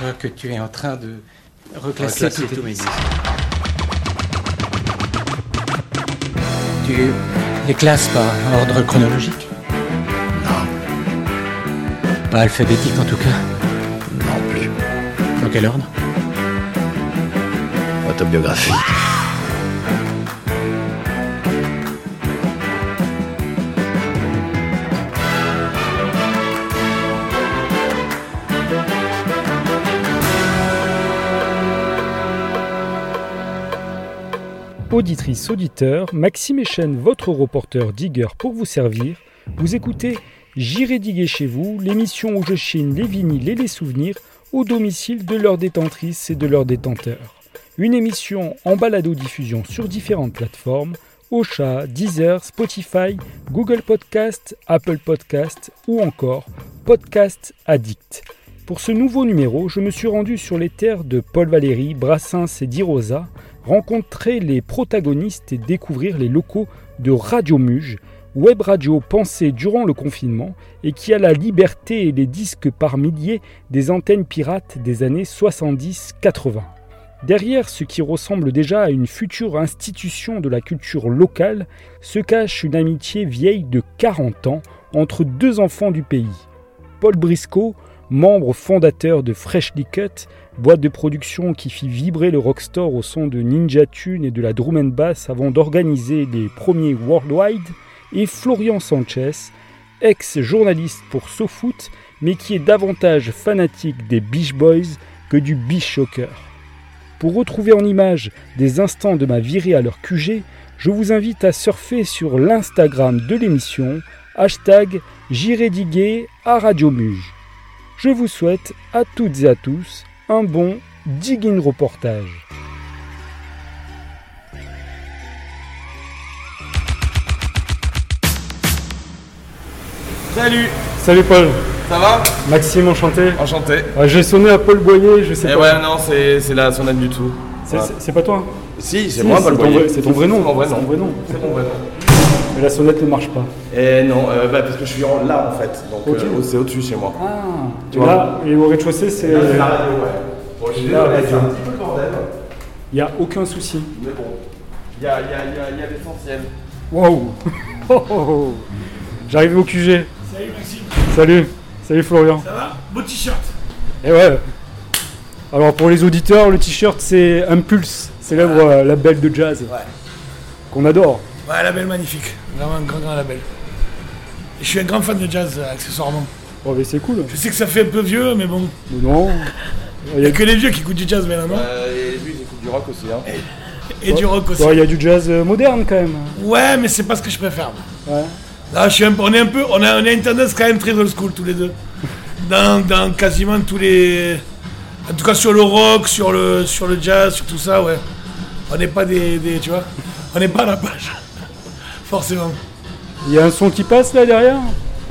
crois que tu es en train de reclasser, Reclasser tous mes disques. Tu les classes par ordre chronologique? Non, Pas alphabétique en tout cas? non plus. Dans quel ordre? Autobiographie. Auditrice, auditeur, Maxime Echen, votre reporter digger pour vous servir. Vous écoutez J'irai diguer chez vous, l'émission où je chine les vinyles et les souvenirs au domicile de leurs détentrices et de leurs détenteurs. Une émission en balado-diffusion sur différentes plateformes Ocha, Deezer, Spotify, Google Podcast, Apple Podcast ou encore Podcast Addict. Pour ce nouveau numéro, je me suis rendu sur les terres de Paul Valéry, Brassens et Dirosa, rencontrer les protagonistes et découvrir les locaux de Radio Muge, web radio pensée durant le confinement et qui a la liberté et les disques par milliers des antennes pirates des années 70-80. Derrière ce qui ressemble déjà à une future institution de la culture locale se cache une amitié vieille de 40 ans entre deux enfants du pays. Paul Briscoe, membre fondateur de Freshly Cut, boîte de production qui fit vibrer le rockstore au son de Ninja Tune et de la drum and bass avant d'organiser les premiers Worldwide, et Florian Sanchez, ex-journaliste pour SoFoot, mais qui est davantage fanatique des Beach Boys que du Beach Shocker. Pour retrouver en images des instants de ma virée à leur QG, je vous invite à surfer sur l'Instagram de l'émission, hashtag J'irai diguer à Radio Muge. Je vous souhaite à toutes et à tous un bon digging reportage. Salut, Salut Paul, ça va? Maxime enchanté. Enchanté. Ah, J'ai sonné à Paul Boyer, je sais Eh pas. ouais, non, c'est la sonnette du tout. C'est- pas toi Si, c'est Si, moi, Paul Boyer. C'est ton vrai nom. C'est mon vrai C'est ton nom. vrai nom. C'est mon vrai nom. Mais la sonnette ne marche pas. Et non, euh, bah, parce que je suis en- là en fait. Donc Ok. euh, c'est au-dessus chez moi. Ah, Tu vois. là, et au rez-de-chaussée, c'est. Là, c'est la radio, ouais. Bon, je suis La désolé, radio. c'est un petit peu le bordel. Il n'y a aucun souci. Mais bon, il y a, il y a, il y a, il y a l'essentiel. Wow Oh, oh, oh. J'arrive au QG. Salut Maxime, Salut Salut Florian. ça va? Beau t-shirt. Et ouais. Alors pour les auditeurs, le t-shirt c'est Impulse, célèbre euh, label de jazz. Ouais. Qu'on adore. Ouais, label magnifique. Vraiment un grand, grand label. Et je suis un grand fan de jazz, euh, accessoirement. Oh mais c'est cool. Je sais que ça fait un peu vieux, mais bon. Mais non. Il n'y a, a que les vieux qui écoutent du jazz maintenant, non Euh, et lui, il écoute du rock aussi. Hein. Et du rock aussi. ouais, il y a du jazz euh, moderne quand même. Ouais, mais c'est pas ce que je préfère. Ouais. Là, je suis un peu, on est un peu, on a, on a une tendance quand même très old school tous les deux. Dans, dans quasiment tous les, en tout cas sur le rock, sur le, sur le jazz, sur tout ça, ouais. On n'est pas des, des- tu vois, on n'est pas à la page, forcément. Il y a un son qui passe là derrière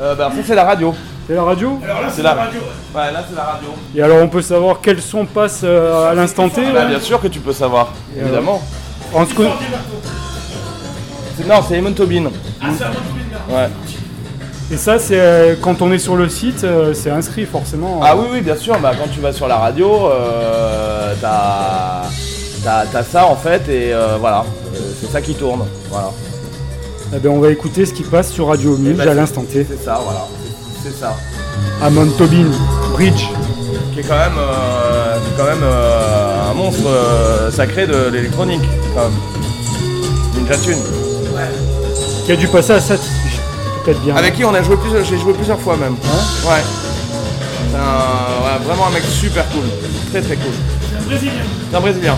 Euh, bah, ça, c'est la radio. C'est la radio Alors là, C'est la- la radio. ouais. Là, c'est la radio. Et alors on peut savoir quel son passe euh, à l'instant T Bah, bien sûr que tu peux savoir, Et, euh, évidemment. Con- C'est- Non, c'est Eamon Tobin. Ah, c'est Ouais. Et ça c'est euh, quand on est sur le site, euh, c'est inscrit forcément. Ah oui, oui, bien sûr. Bah, quand tu vas sur la radio, euh, t'as, t'as, t'as ça en fait, et euh, voilà, Euh, c'est ça qui tourne. Voilà. Eh ben, on va écouter ce qui passe sur Radio Muse bah, à c'est- l'instant T. C'est ça, voilà. C'est, ça. Amon Tobin, Bridge. Qui est quand même, euh, qui est quand même euh, un monstre euh, sacré de l'électronique, quand même. Ninja Tune. Qui a dû passer à 7. Peut-être bien. Avec qui on a joué plusieurs, j'ai joué plusieurs fois même. Ouais. C'est un, ouais, vraiment un mec super cool. Très très cool. C'est un brésilien. C'est un brésilien.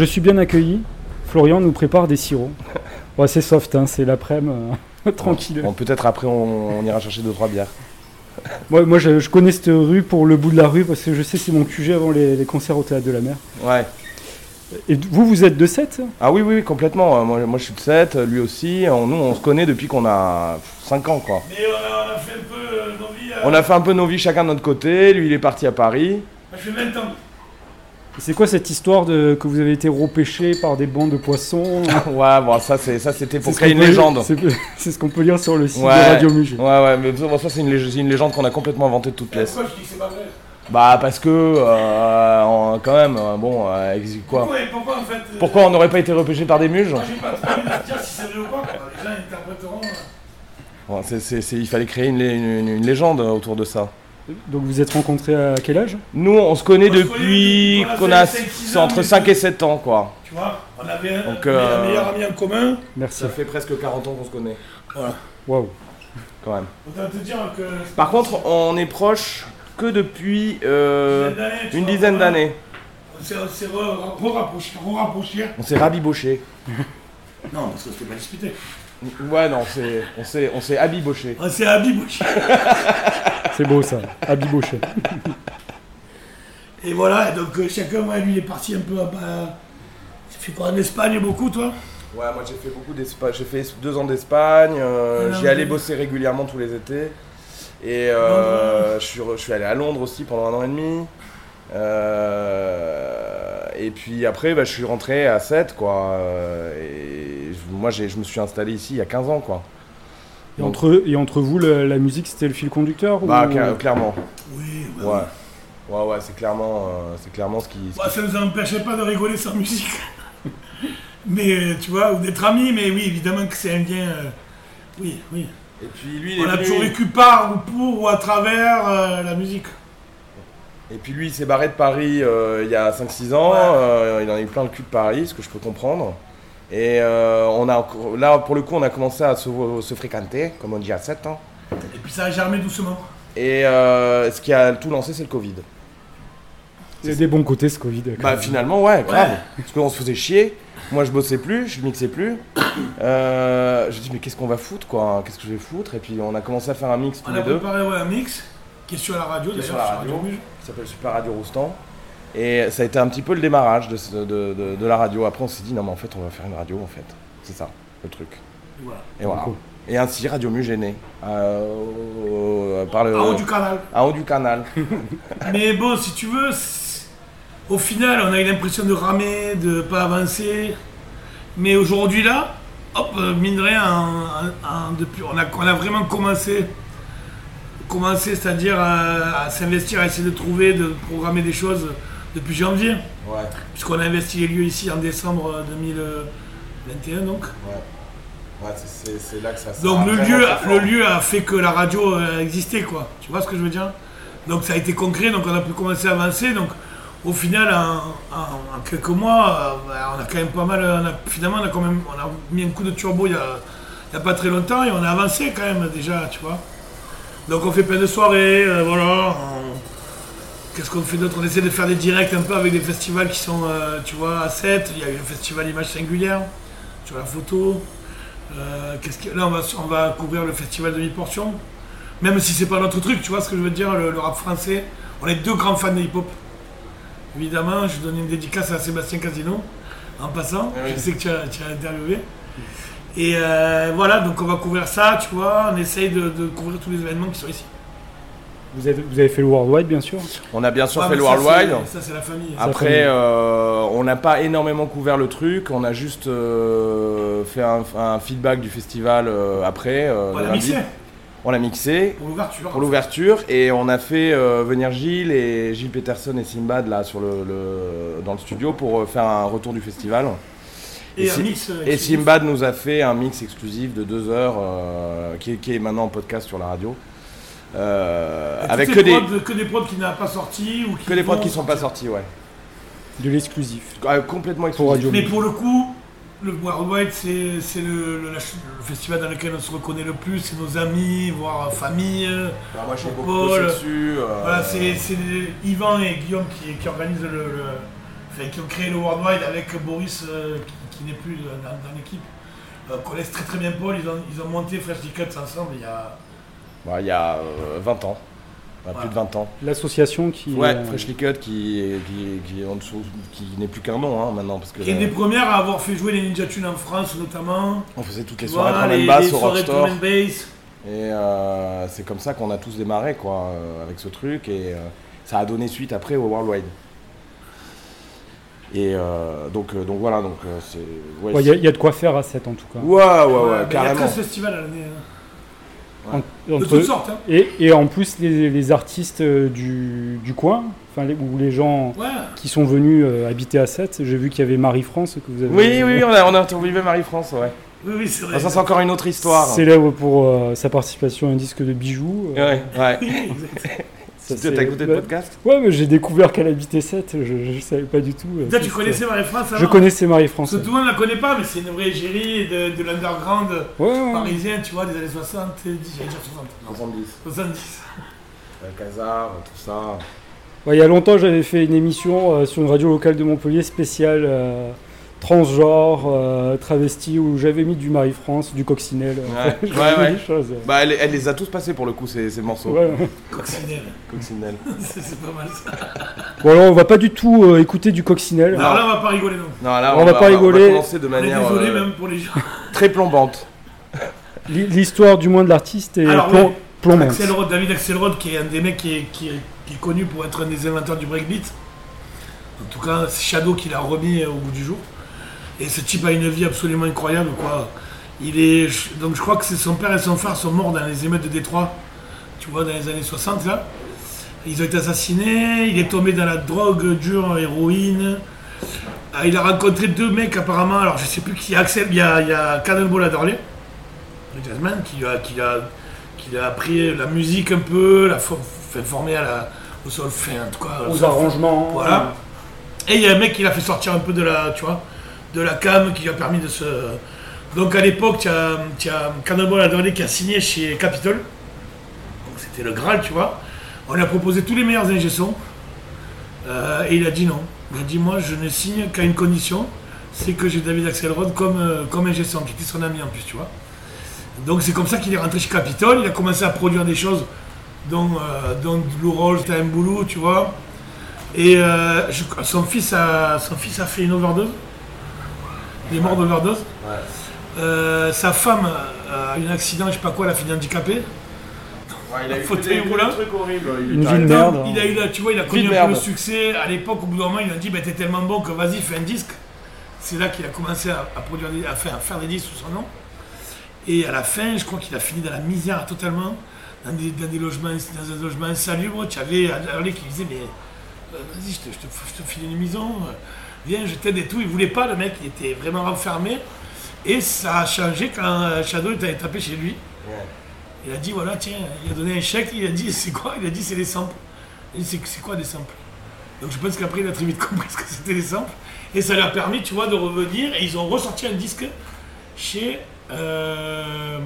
Je suis bien accueilli. Florian nous prépare des sirops. Ouais, c'est soft, hein, c'est l'après-midi. euh, tranquille. Bon, peut-être après on, on ira chercher deux trois bières. Moi, moi je, je connais cette rue pour le bout de la rue parce que je sais c'est mon QG avant les, les concerts au Théâtre de la Mer. Ouais. Et vous, vous êtes de 7 Ah oui, oui, oui, complètement. Euh, Moi, moi je suis de 7, lui aussi. On- nous, on se connaît depuis qu'on a 5 ans, quoi. Mais on a, on a fait un peu euh, nos vies. euh, On a fait un peu nos vies chacun de notre côté. Lui, il est parti à Paris. Moi, je fais 20 ans. C'est quoi cette histoire de que vous avez été repêché par des bancs de poissons ouais, bon, ça, c'est, ça c'était pour créer une légende. C'est ce qu'on peut lire sur le site Ouais. de Radio Muget. Ouais, ouais, mais bon, ça, c'est une, légende qu'on a complètement inventée de toutes pièces. Pourquoi je dis que c'est pas vrai? Bah, parce que, euh, quand même, euh, bon, euh, quoi. Pourquoi, pourquoi en fait euh, Pourquoi on n'aurait pas été repêché par des muges? Moi, j'ai pas trop envie de dire si c'est vrai ou pas. Les gens interpréteront. euh, Bon, c'est- c'est- c'est- Il fallait créer une- une légende autour de ça. Donc vous êtes rencontrés à quel âge? Nous, on se connaît On depuis qu'on a entre mais- 5 et 7 ans, quoi. Tu vois, on avait un, Donc, un euh, meilleur ami en commun. Merci. Ça fait presque 40 ans qu'on se connaît, Waouh. quand même. Te dire que. Par contre, on est proche que depuis euh, une dizaine d'années. On s'est-. Re-rapprochés. On s'est rabiboché. Non, parce que c'était pas disputé. Ouais, non, c'est- on s'est on s'est habiboché. On s'est habiboché. C'est beau ça. Abibochet. Et voilà, donc euh, chacun, ouais, lui, il est parti un peu à. à- Tu fait quoi en Espagne beaucoup, toi? Ouais, moi j'ai fait beaucoup d'Espagne. J'ai fait deux ans d'Espagne. euh, Ah, J'y allais bosser régulièrement tous les étés. Et euh, je, suis, je suis allé à Londres aussi pendant un an et demi. Euh, et puis après, bah, je suis rentré à 7, quoi. euh, Et je- moi, je me suis installé ici il y a 15 ans, quoi. Et entre, et entre vous, le- la musique c'était le fil conducteur Bah, ou... cla- clairement. Oui, bah, Ouais. Ouais, ouais, c'est clairement, euh, c'est clairement ce qui. ce Bah, qui- ça nous empêchait pas de rigoler sans musique. mais tu vois, ou d'être amis, mais oui, évidemment que c'est un lien. euh, oui, oui. Et puis lui, il On est a venu- toujours vécu par ou pour ou à travers euh, la musique. Et puis lui, il s'est barré de Paris euh, il y a 5-6 ans. Ouais. euh, il en a eu plein le cul de Paris, ce que je peux comprendre. Et euh, on a, là, pour le coup, on a commencé à se, se fréquenter, comme on dit, à 7 ans. Et puis ça a germé doucement. Et euh, ce qui a tout lancé, c'est le Covid. Il y a des bons côtés ce Covid. Bah finalement, ouais, grave. Ouais. Parce qu'on se faisait chier. Moi, je bossais plus, je mixais plus. Euh, je dis, mais qu'est-ce qu'on va foutre, quoi Qu'est-ce que je vais foutre? Et puis, on a commencé à faire un mix tous On les a deux. préparé ouais, un mix qui est sur la radio Qui est d'ailleurs, sur la radio. Radio Muge. qui s'appelle Super Radio Roustan. Et ça a été un petit peu le démarrage de, ce- de, de- de la radio. Après, on s'est dit, non, mais en fait, on va faire une radio, en fait. C'est ça, le truc. Et voilà. Et voilà. Cool. Et ainsi, Radio Muge est né. Euh, au- par le, En haut du canal. en haut du canal. Mais bon, si tu veux, au final, on a eu l'impression de ramer, de pas avancer. Mais aujourd'hui, là, hop, euh, mine de rien, en- en- en- depuis, on, a, on a vraiment commencé, commencé c'est-à-dire à, à s'investir, à essayer de trouver, de programmer des choses depuis janvier. Ouais, Puisqu'on a investi les lieux ici en décembre euh, 2021, donc. ouais. ouais c'est- là que ça Donc le lieu, le lieu a fait que la radio euh, existait, quoi. Tu vois ce que je veux dire? Donc ça a été concret, donc on a pu commencer à avancer. Donc au final, en, en- en quelques mois, euh, on a quand même pas mal. on a- finalement, on a quand même on a mis un coup de turbo il y a, il y a pas très longtemps et on a avancé quand même déjà, tu vois. Donc on fait plein de soirées, euh, voilà. on- Qu'est-ce qu'on fait d'autre? On essaie de faire des directs un peu avec des festivals qui sont, euh, tu vois, à 7. Il y a eu le festival Images Singulières sur la photo. Euh, qu'est-ce que- Là, on va, on va couvrir le festival de mi-portion. Même si c'est pas notre truc, tu vois ce que je veux dire, le, le rap français. On est deux grands fans de hip-hop. Évidemment, je donne une dédicace à Sébastien Casino, en passant. Oui. Je sais que tu as, tu as interviewé. Et euh, voilà, donc on va couvrir ça, tu vois. On essaye de, de couvrir tous les événements qui sont ici. Vous, avez fait le Worldwide bien sûr On a bien sûr fait le Worldwide. Ça, c'est la famille. Après, euh, on n'a pas énormément couvert le truc. On a juste euh, fait un, un feedback du festival euh, après. euh, on l'a mixé On l'a mixé. pour l'ouverture. pour l'ouverture et on a fait euh, venir Gilles et Gilles Peterson et Simbad là sur le, le- dans le studio pour euh, faire un retour du festival. Et, et un si- mix. euh, Et. Simbad nous a fait un mix exclusif de deux heures euh, qui, est- qui est maintenant en podcast sur la radio. Euh, avec que des, prods- que des prods qui n'ont pas sorti ou qui que des prods qui sont pas sortis, ouais. De l'exclusif. Ah, complètement Pour exclusif. Radio Mais pour le coup, le Worldwide, c'est c'est le, le- festival dans lequel on se reconnaît le plus, c'est nos amis, voire famille. Bah, moi j'ai Pour beaucoup dessus. euh, Voilà, c'est c'est Yvan et Guillaume qui, qui organisent le, le enfin, qui ont créé le Worldwide avec Boris euh, qui, qui n'est plus dans, dans l'équipe, euh, connaissent très très bien Paul. Ils ont, ils ont monté Fresh Cuts ensemble il y a. Ouais, il y a euh, 20 ans. Enfin, Plus de 20 ans. L'association qui. Ouais, euh, Freshly Cut qui, qui, qui est en dessous, qui n'est plus qu'un nom hein, maintenant. Parce que Qui est une des premières à avoir fait jouer les Ninja Tunes en France notamment. on faisait toutes les soirées vois, drum and bass les au soirées Rockstore. Et euh, c'est comme ça qu'on a tous démarré quoi, euh, avec ce truc. Et euh, ça a donné suite après au Worldwide. Et euh, donc, euh, donc voilà, donc euh, c'est. ouais, ouais, Il y, a- il y a de quoi faire à 7 en tout cas. Ouais, ouais, ouais, Ouais, mais Il y a carrément. 13 festivals à l'année. hein. En- De entre- toutes sortes. Hein. et, et en plus, les, les artistes du, du coin, enfin, les, ou les gens Ouais. qui sont venus euh, habiter à 7, j'ai vu qu'il y avait Marie-France que vous avez. Oui, oui, on a, on a interviewé Marie-France, ouais. Oui, oui, c'est vrai. Ah, ça, c'est encore une autre histoire. Célèbre pour euh, sa participation à un disque de bijoux. euh, Ouais, ouais. C'est- t'as écouté le podcast? Ouais, mais j'ai découvert qu'elle habitait 7, je, je savais pas du tout. euh, tu connaissais Marie-France Je connaissais Marie-France. tout le monde ne la connaît pas, mais c'est une vraie égérie de, de l'underground Ouais, ouais. parisien, tu vois, des années 70, j'allais dire 60. Non, 70. 70. Casar, tout ça. Ouais, il y a longtemps, j'avais fait une émission euh, sur une radio locale de Montpellier spéciale euh, transgenre, euh, travesti, où j'avais mis du Marie-France, du coccinelle. Ouais, ouais, mis ouais. des choses. Bah, elle, elle les a tous passés pour le coup, ces, ces morceaux. Ouais. Coccinelle. Coccinelle. c'est pas mal ça. Bon, alors, on va pas du tout euh, écouter du coccinelle. Alors là, on va pas rigoler, non. Non, là, On va pas rigoler. On va commencer de On est manière désolé euh, même pour les gens. très plombante. L'hi- L'histoire, du moins, de l'artiste est Alors, plom- oui. plombante. Axelrod, David Axelrod, qui est un des mecs qui est, qui est- qui est connu pour être un des inventeurs du breakbeat. En tout cas, c'est Shadow qui l'a remis euh, au bout du jour. Et ce type a une vie absolument incroyable, quoi. Il est, donc je crois que c'est son père et son frère sont morts dans les émeutes de Détroit, tu vois, dans les années 60, là. Ils ont été assassinés, il est tombé dans la drogue dure, héroïne. Ah, il a rencontré deux mecs apparemment, alors je sais plus qui, Axel, il y a, il y a Cannonball Adderley, le jazzman, qui, a, qui, a, qui a appris la musique un peu, la fait former à la, au solfège, en tout cas. au Aux arrangements. Voilà. Et il y a un mec qui l'a fait sortir un peu de la, tu vois, de la cam, qui lui a permis de se. Donc à l'époque, tu as, tu as Cannonball qui a signé chez Capitol. Donc c'était le Graal, tu vois. On lui a proposé tous les meilleurs ingé sons. Euh, et il a dit non. Il a dit moi je ne signe qu'à une condition, c'est que j'ai David Axelrod comme, euh, comme ingé son, qui était son ami en plus, tu vois. Donc c'est comme ça qu'il est rentré chez Capitol. Il a commencé à produire des choses, dont, euh, dont Blue Roll, Time Boulou, tu vois. Et euh, son, fils a, son fils a fait une overdose. Il est mort d'overdose. Euh, sa femme a eu un accident, je sais pas quoi, elle a fini handicapée. il a eu Fauteuil roulant. Une vie de merde. Il a eu, la- tu vois, il a connu un peu le succès. À l'époque, au bout d'un moment, il a dit bah, T'es tellement bon que vas-y, fais un disque. C'est là qu'il a commencé à, à produire des- à, faire, à faire des disques sous son nom. Et à la fin, je crois qu'il a fini dans la misère totalement, dans des, dans des logements, dans un logement insalubre. Tu avais Harley qui disait Mais euh, vas-y, je te, je, te, je te file une maison, viens, je t'aide et tout. Il voulait pas, le mec, il était vraiment renfermé. Et ça a changé quand euh, Shadow est allé taper chez lui. Il a dit voilà, tiens, il a donné un chèque, il a dit c'est quoi? Il a dit c'est des samples. Il a dit c'est c'est quoi des samples? Donc je pense qu'après il a très vite compris ce que c'était des samples. Et ça lui a permis, tu vois, de revenir. Et ils ont ressorti un disque chez. euh,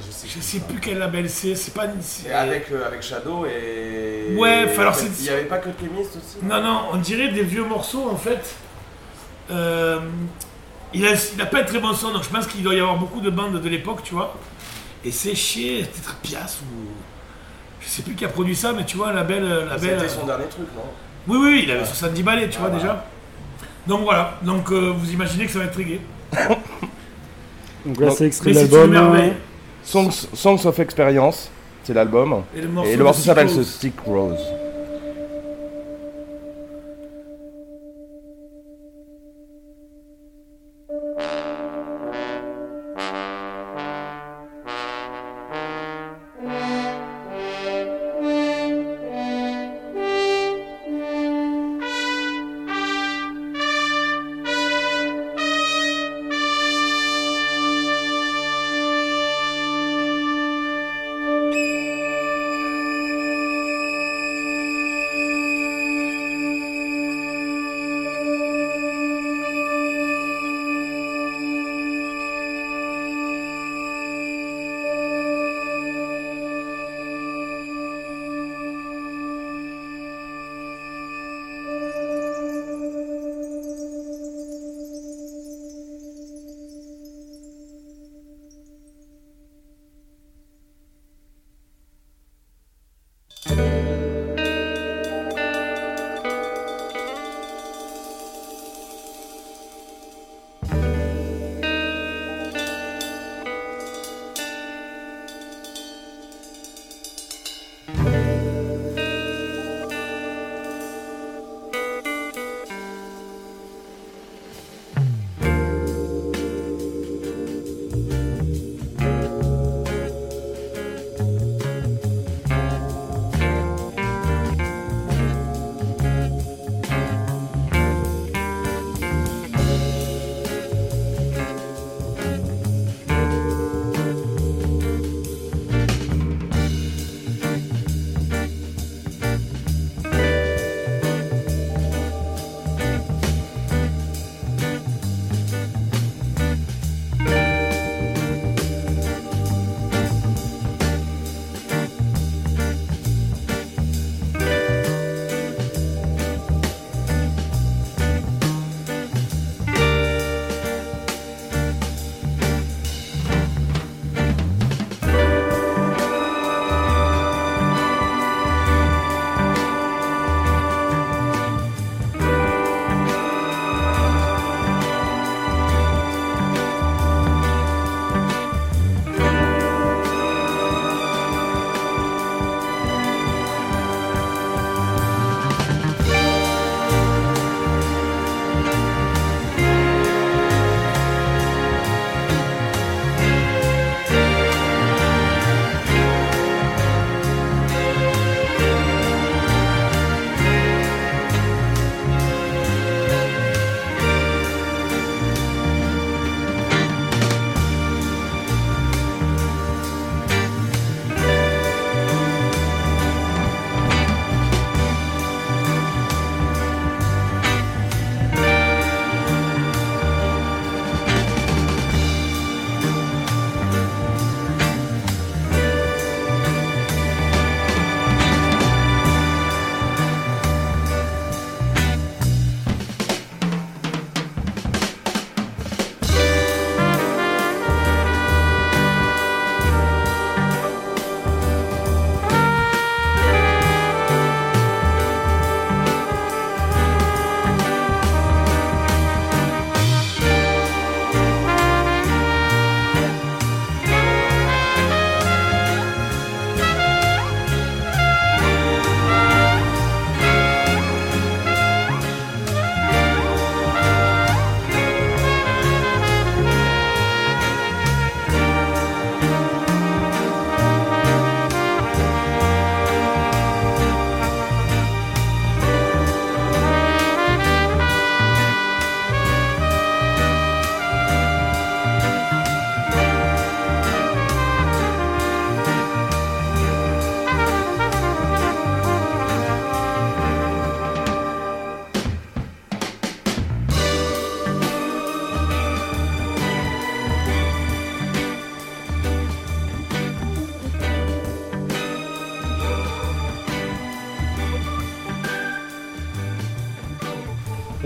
je sais plus quel label c'est, c'est pas. c'est- avec, euh, avec Shadow et. Ouais, alors, c'est- Il n'y avait pas que Chemist aussi Non, non, on dirait des vieux morceaux en fait. Euh, il, a, il a pas un très bon son, donc je pense qu'il doit y avoir beaucoup de bandes de l'époque, tu vois. Et c'est chez peut-être Pias ou. Je sais plus qui a produit ça, mais tu vois, un label. euh, label C'était son dernier truc, non? Oui, oui, oui, il avait 70 balais, tu vois déjà. Donc voilà, donc euh, vous imaginez que ça va être très. Donc là, c'est extrait Mais de c'est une l'album. Songs, Songs of Experience, c'est l'album. Et le morceau, Et de le morceau s'appelle Rose. Stick Rose.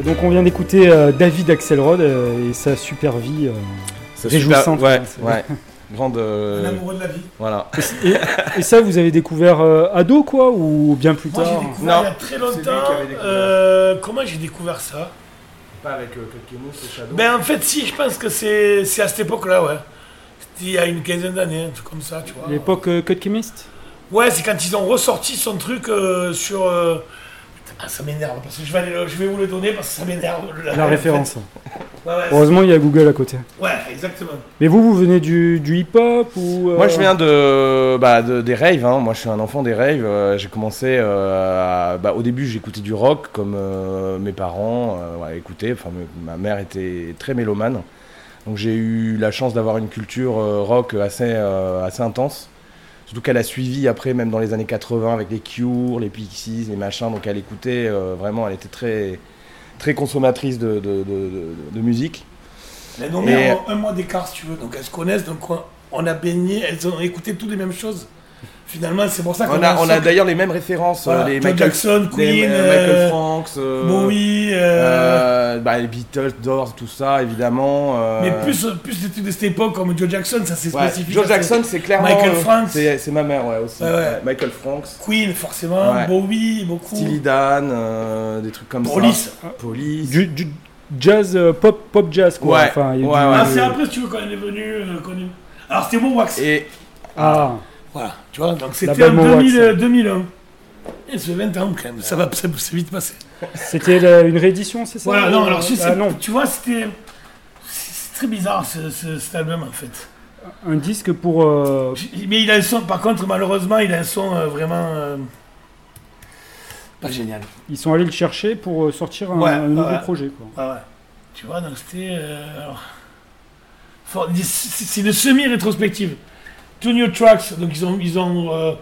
Donc on vient d'écouter euh, David Axelrod euh, et sa super vie. euh. C'est Réjouissante, super- Ouais, ouais, ouais. Grande. euh, Un amoureux de la vie. voilà. Et, et ça, vous avez découvert euh, ado, quoi, ou bien plus Moi, tard j'ai découvert Non. il y a très C'est longtemps. euh, comment j'ai découvert ça? Pas avec euh, et Shadow. Ben en fait, si, je pense que c'est c'est à cette époque-là, ouais. C'était il y a une quinzaine d'années, un truc comme ça, tu vois. L'époque euh, Cut Chemist Ouais, c'est quand ils ont ressorti son truc euh, sur. Ah, ça m'énerve, parce que je vais, aller le- je vais vous le donner parce que ça m'énerve. La référence. Ouais, ouais, Heureusement, il y a Google à côté. ouais, exactement. Mais vous, vous venez du, du hip-hop ou euh, Moi, je viens de, bah, de- des raves. hein. Moi, je suis un enfant des raves. Euh, j'ai commencé. euh, à- bah, au début, j'écoutais du rock, comme euh, mes parents euh, ouais, écoutaient. Enfin, ma mère était très mélomane. Donc, j'ai eu la chance d'avoir une culture euh, rock assez, euh, assez intense. Surtout qu'elle a suivi après, même dans les années 80, avec les Cure, les Pixies, les machins. Donc, elle écoutait euh, vraiment. Elle était très, très consommatrice de, de- de- de- de musique. Et- mères ont un mois d'écart, si tu veux, donc elles se connaissent, donc on- on a baigné, elles ont écouté toutes les mêmes choses. Finalement, c'est pour ça qu'on On a, on a d'ailleurs les mêmes références. Voilà, euh, les Joe Michael, Jackson, les, Queen, euh, Michael euh, Franks, euh, Bowie, euh, euh, bah, les Beatles, Doors, tout ça, évidemment. euh, mais plus, plus des trucs de cette époque comme Joe Jackson, ça c'est ouais, spécifique. Joe Jackson, c'est clairement. Michael Franks. C'est ma mère, ouais, aussi. Ouais, ouais. Ouais, Michael Franks, Queen, forcément, Ouais. Bowie, beaucoup. Steely Dan, euh, des trucs comme Police. ça. Police. du, du jazz, euh, pop, pop jazz, quoi. Ouais, Enfin, ouais, ouais. Ah, c'est après, si tu veux, quand elle est venue. euh, Alors, c'était Wax. Et Ah, Voilà, tu vois, donc c'était en Mo 2000, Wax. euh, 2001. Et fait 20 ans quand même, ça va ça- c'est vite passé. c'était une réédition, c'est ça Voilà, non, alors si ah, c'est- non, tu vois, c'était. C'est très bizarre ce, ce- cet album en fait. un disque pour. euh, Mais il a un son, par contre, malheureusement, il a un son euh, vraiment. euh, pas génial. ils sont allés le chercher pour euh, sortir un, Ouais, un nouveau ouais. projet, quoi. Ouais, ouais. Tu vois, donc c'était. euh, c'est une semi-rétrospective. Two new tracks, donc ils ont, ils ont euh,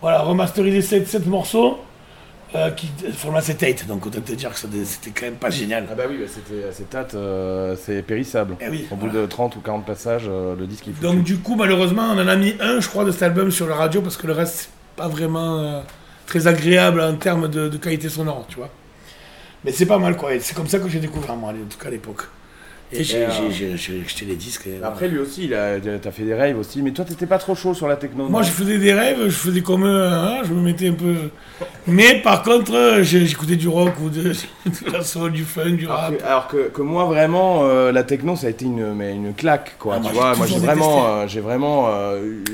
voilà, remasterisé 7, sept morceaux. Euh, qui format 7 donc autant te dire que c'était quand même pas génial. Ah bah oui, bah, c'était acétate, euh, c'est périssable. Eh oui, Au bout de 30 ou 40 passages, euh, le disque il faut. Donc du coup, malheureusement, on en a mis un, je crois, de cet album sur la radio parce que le reste, c'est pas vraiment euh, très agréable en termes de, de qualité sonore, tu vois. Mais c'est pas mal, quoi. C'est comme ça que j'ai découvert, moi, en tout cas à l'époque. Et j'ai euh, j'ai- j'ai- j'ai acheté les disques. et voilà. Après lui aussi, il a, t'as fait des raves aussi, mais toi t'étais pas trop chaud sur la techno. Moi, je faisais des rêves, je faisais comme eux, hein, je me mettais un peu. Mais par contre, j'ai- j'écoutais du rock ou de, de la soul, du funk, du Alors rap. que, alors que- que moi vraiment euh, la techno ça a été une, mais une claque quoi Ah, tu moi, vois j'ai moi j'ai vraiment euh, j'ai vraiment euh, je,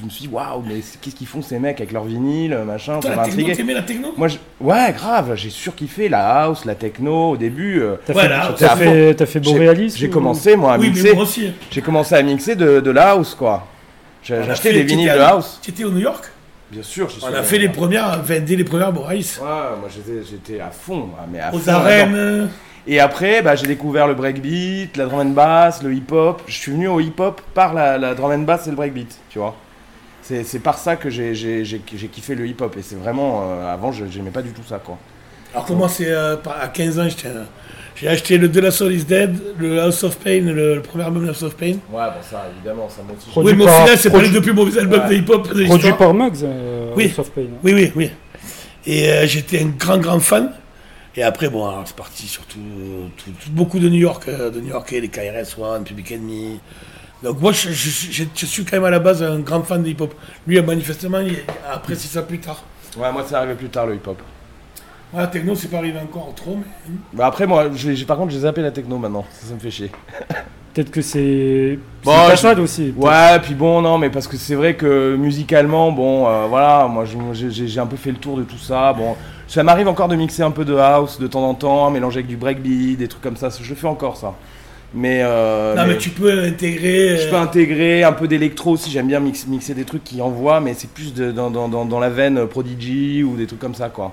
je me suis dit waouh mais qu'est-ce qu'ils font ces mecs avec leur vinyle machin Toi, ça la m'a intrigué t'aimais la techno? Moi je- ouais grave j'ai surkiffé la house la techno au début euh, T'as Voilà, fait, à fait, fait J'ai ou- commencé moi à Oui, mixer moi aussi. j'ai commencé à mixer de, de la house quoi j'ai acheté des vinyles de house Tu étais au New York bien sûr j'y suis On a fait les premières, enfin, dès les premières Boris. ouais moi j'étais j'étais à fond mais à Aux fond arènes. Et après, bah, j'ai découvert le breakbeat, la drum and bass, le hip-hop. Je suis venu au hip-hop par la, la drum and bass et le breakbeat, tu vois. C'est c'est par ça que j'ai j'ai- j'ai- j'ai kiffé le hip-hop. Et c'est vraiment... euh, avant, je j'aimais pas du tout ça, quoi. Alors que moi, c'est euh, à 15 ans, j'étais, euh, j'ai acheté le De La Soul is Dead, le House of Pain, le, le premier album de House of Pain. Ouais, bon, ça, évidemment, ça motive. Produit oui, mais au par- final, c'est pas les deux plus mauvais albums Ouais. de hip-hop de Produit par Mugs, euh, Oui. House of Pain. Oui, oui, oui. Et euh, j'étais un grand, grand fan. Et après, bon, alors, c'est parti surtout tout- tout- beaucoup de New York, euh, de New Yorkais, les KRS One, Public Enemy. Donc moi, je, je, je- je suis quand même à la base un grand fan de hip-hop. Lui, manifestement, il a apprécié ça plus tard. Ouais, moi, c'est arrivé plus tard, le hip-hop. Voilà, techno, c'est pas arrivé encore trop, mais... Bah, après, moi, j'ai par contre, j'ai zappé la techno maintenant. Ça, ça me fait chier. Peut-être que c'est. Bon, c'est une je- aussi. Ouais, puis bon, non, mais parce que c'est vrai que musicalement, bon, euh, voilà, moi j'ai un peu fait le tour de tout ça. Bon, ça m'arrive encore de mixer un peu de house de temps en temps, mélanger avec du breakbeat, des trucs comme ça. Je fais encore ça. Mais, euh, non, mais mais tu peux intégrer... je euh, peux intégrer un peu d'électro aussi. J'aime bien mix- mixer des trucs qui envoient, mais c'est plus de- dans, dans, dans, dans la veine Prodigy ou des trucs comme ça, quoi.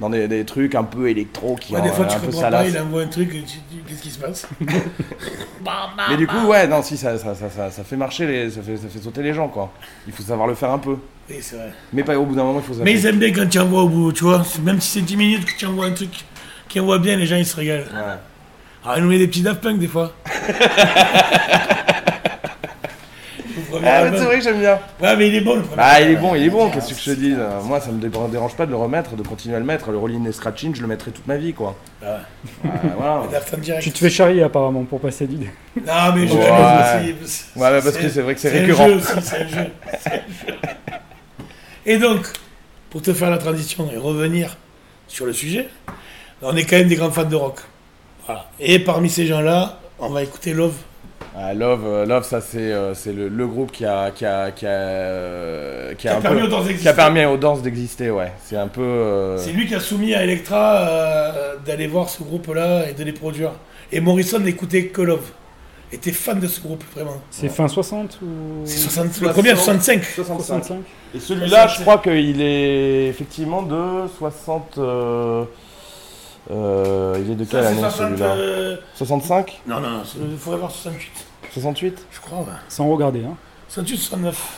Dans des, des trucs un peu électro qui ouais, des fois, tu un peu comprends pas, salace. il envoie un truc, et tu te dis, qu'est-ce qui se passe Mais du coup, ouais, non, si ça, ça, ça, ça, ça fait marcher, les, ça, fait, ça fait sauter les gens, quoi. Il faut savoir le faire un peu. Oui, c'est vrai. Mais pas au bout d'un moment, il faut Mais zapper. ils aiment bien quand tu envoies au bout, tu vois. Même si c'est 10 minutes que tu envoies un truc qui envoie bien, les gens, ils se régalent. Ouais. Alors, ils nous met des petits Daft Punk, des fois. Premier Ah, album. c'est vrai que j'aime bien. Ouais, mais il est bon le premier Bah, il est bon, il est bon, Ah, qu'est-ce que je te dis Moi, ça me dé- dérange pas de le remettre, de continuer à le mettre. Le rolling et scratching, je le mettrai toute ma vie, quoi. Ah ouais. Ah, voilà. Tu te fais charrier apparemment pour passer l'idée. Non, mais je Ouais. Ouais, mais parce que c'est vrai que c'est récurrent. c'est un jeu. C'est un jeu. Et donc, pour te faire la transition et revenir sur le sujet, on est quand même des grands fans de rock. Voilà. Et parmi ces gens-là, on va écouter Love. Ah, Love, euh, Love, ça c'est euh, c'est le, le groupe qui a qui a qui a, euh, qui a Qui a un permis peu- aux Danses qui a d'exister. permis aux danses d'exister, ouais. C'est un peu. euh, C'est lui qui a soumis à Electra euh, d'aller voir ce groupe-là et de les produire. Et Morrison n'écoutait que Love. Était fan de ce groupe, vraiment. C'est fin 60 ou C'est 60 le 60. premier, 65. 65. 65 Et celui-là, je 65. crois qu'il est effectivement de 60. euh, euh, il est de quelle année 60, celui-là? euh, 65 Non, non, non, il faudrait voir 68. 68 Je crois, ouais. Sans regarder. Hein. 68, 69.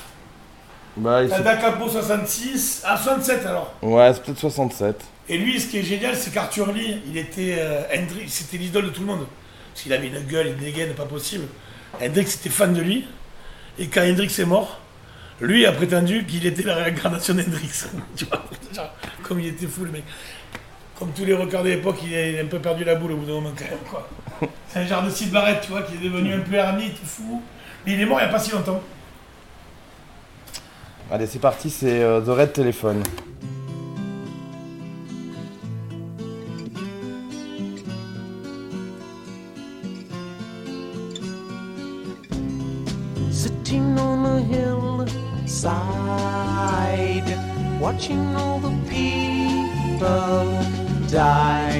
Bah, il T'as s'est- Da Capo 66, ah 67 alors. Ouais, c'est peut-être 67. Et lui, ce qui est génial, c'est qu'Arthur Lee, il était euh, Hendrix, c'était l'idole de tout le monde. Parce qu'il avait une gueule, une dégaine, pas possible. Hendrix était fan de lui. Et quand Hendrix est mort, lui a prétendu qu'il était la réincarnation d'Hendrix. tu vois, genre, comme il était fou le mec. Comme tous les records de l'époque, il a un peu perdu la boule au bout d'un moment quand même. quoi. C'est un genre de Sid Barrett, tu vois, qui est devenu un peu ermite, fou. Mais il est mort il n'y a pas si longtemps. Allez, c'est parti, c'est euh, The Red Telephone. Sitting on a hillside, watching all the people die.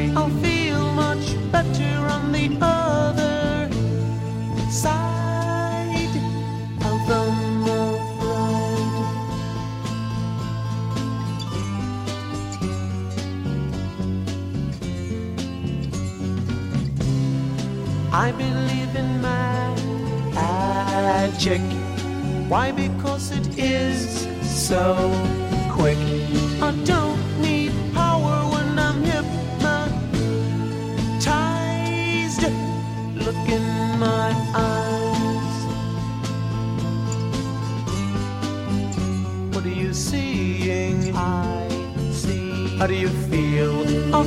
Magic. Why? Because it is so quick. I don't need power when I'm hypnotized. Look in my eyes. What are you seeing? I see. How do you feel? I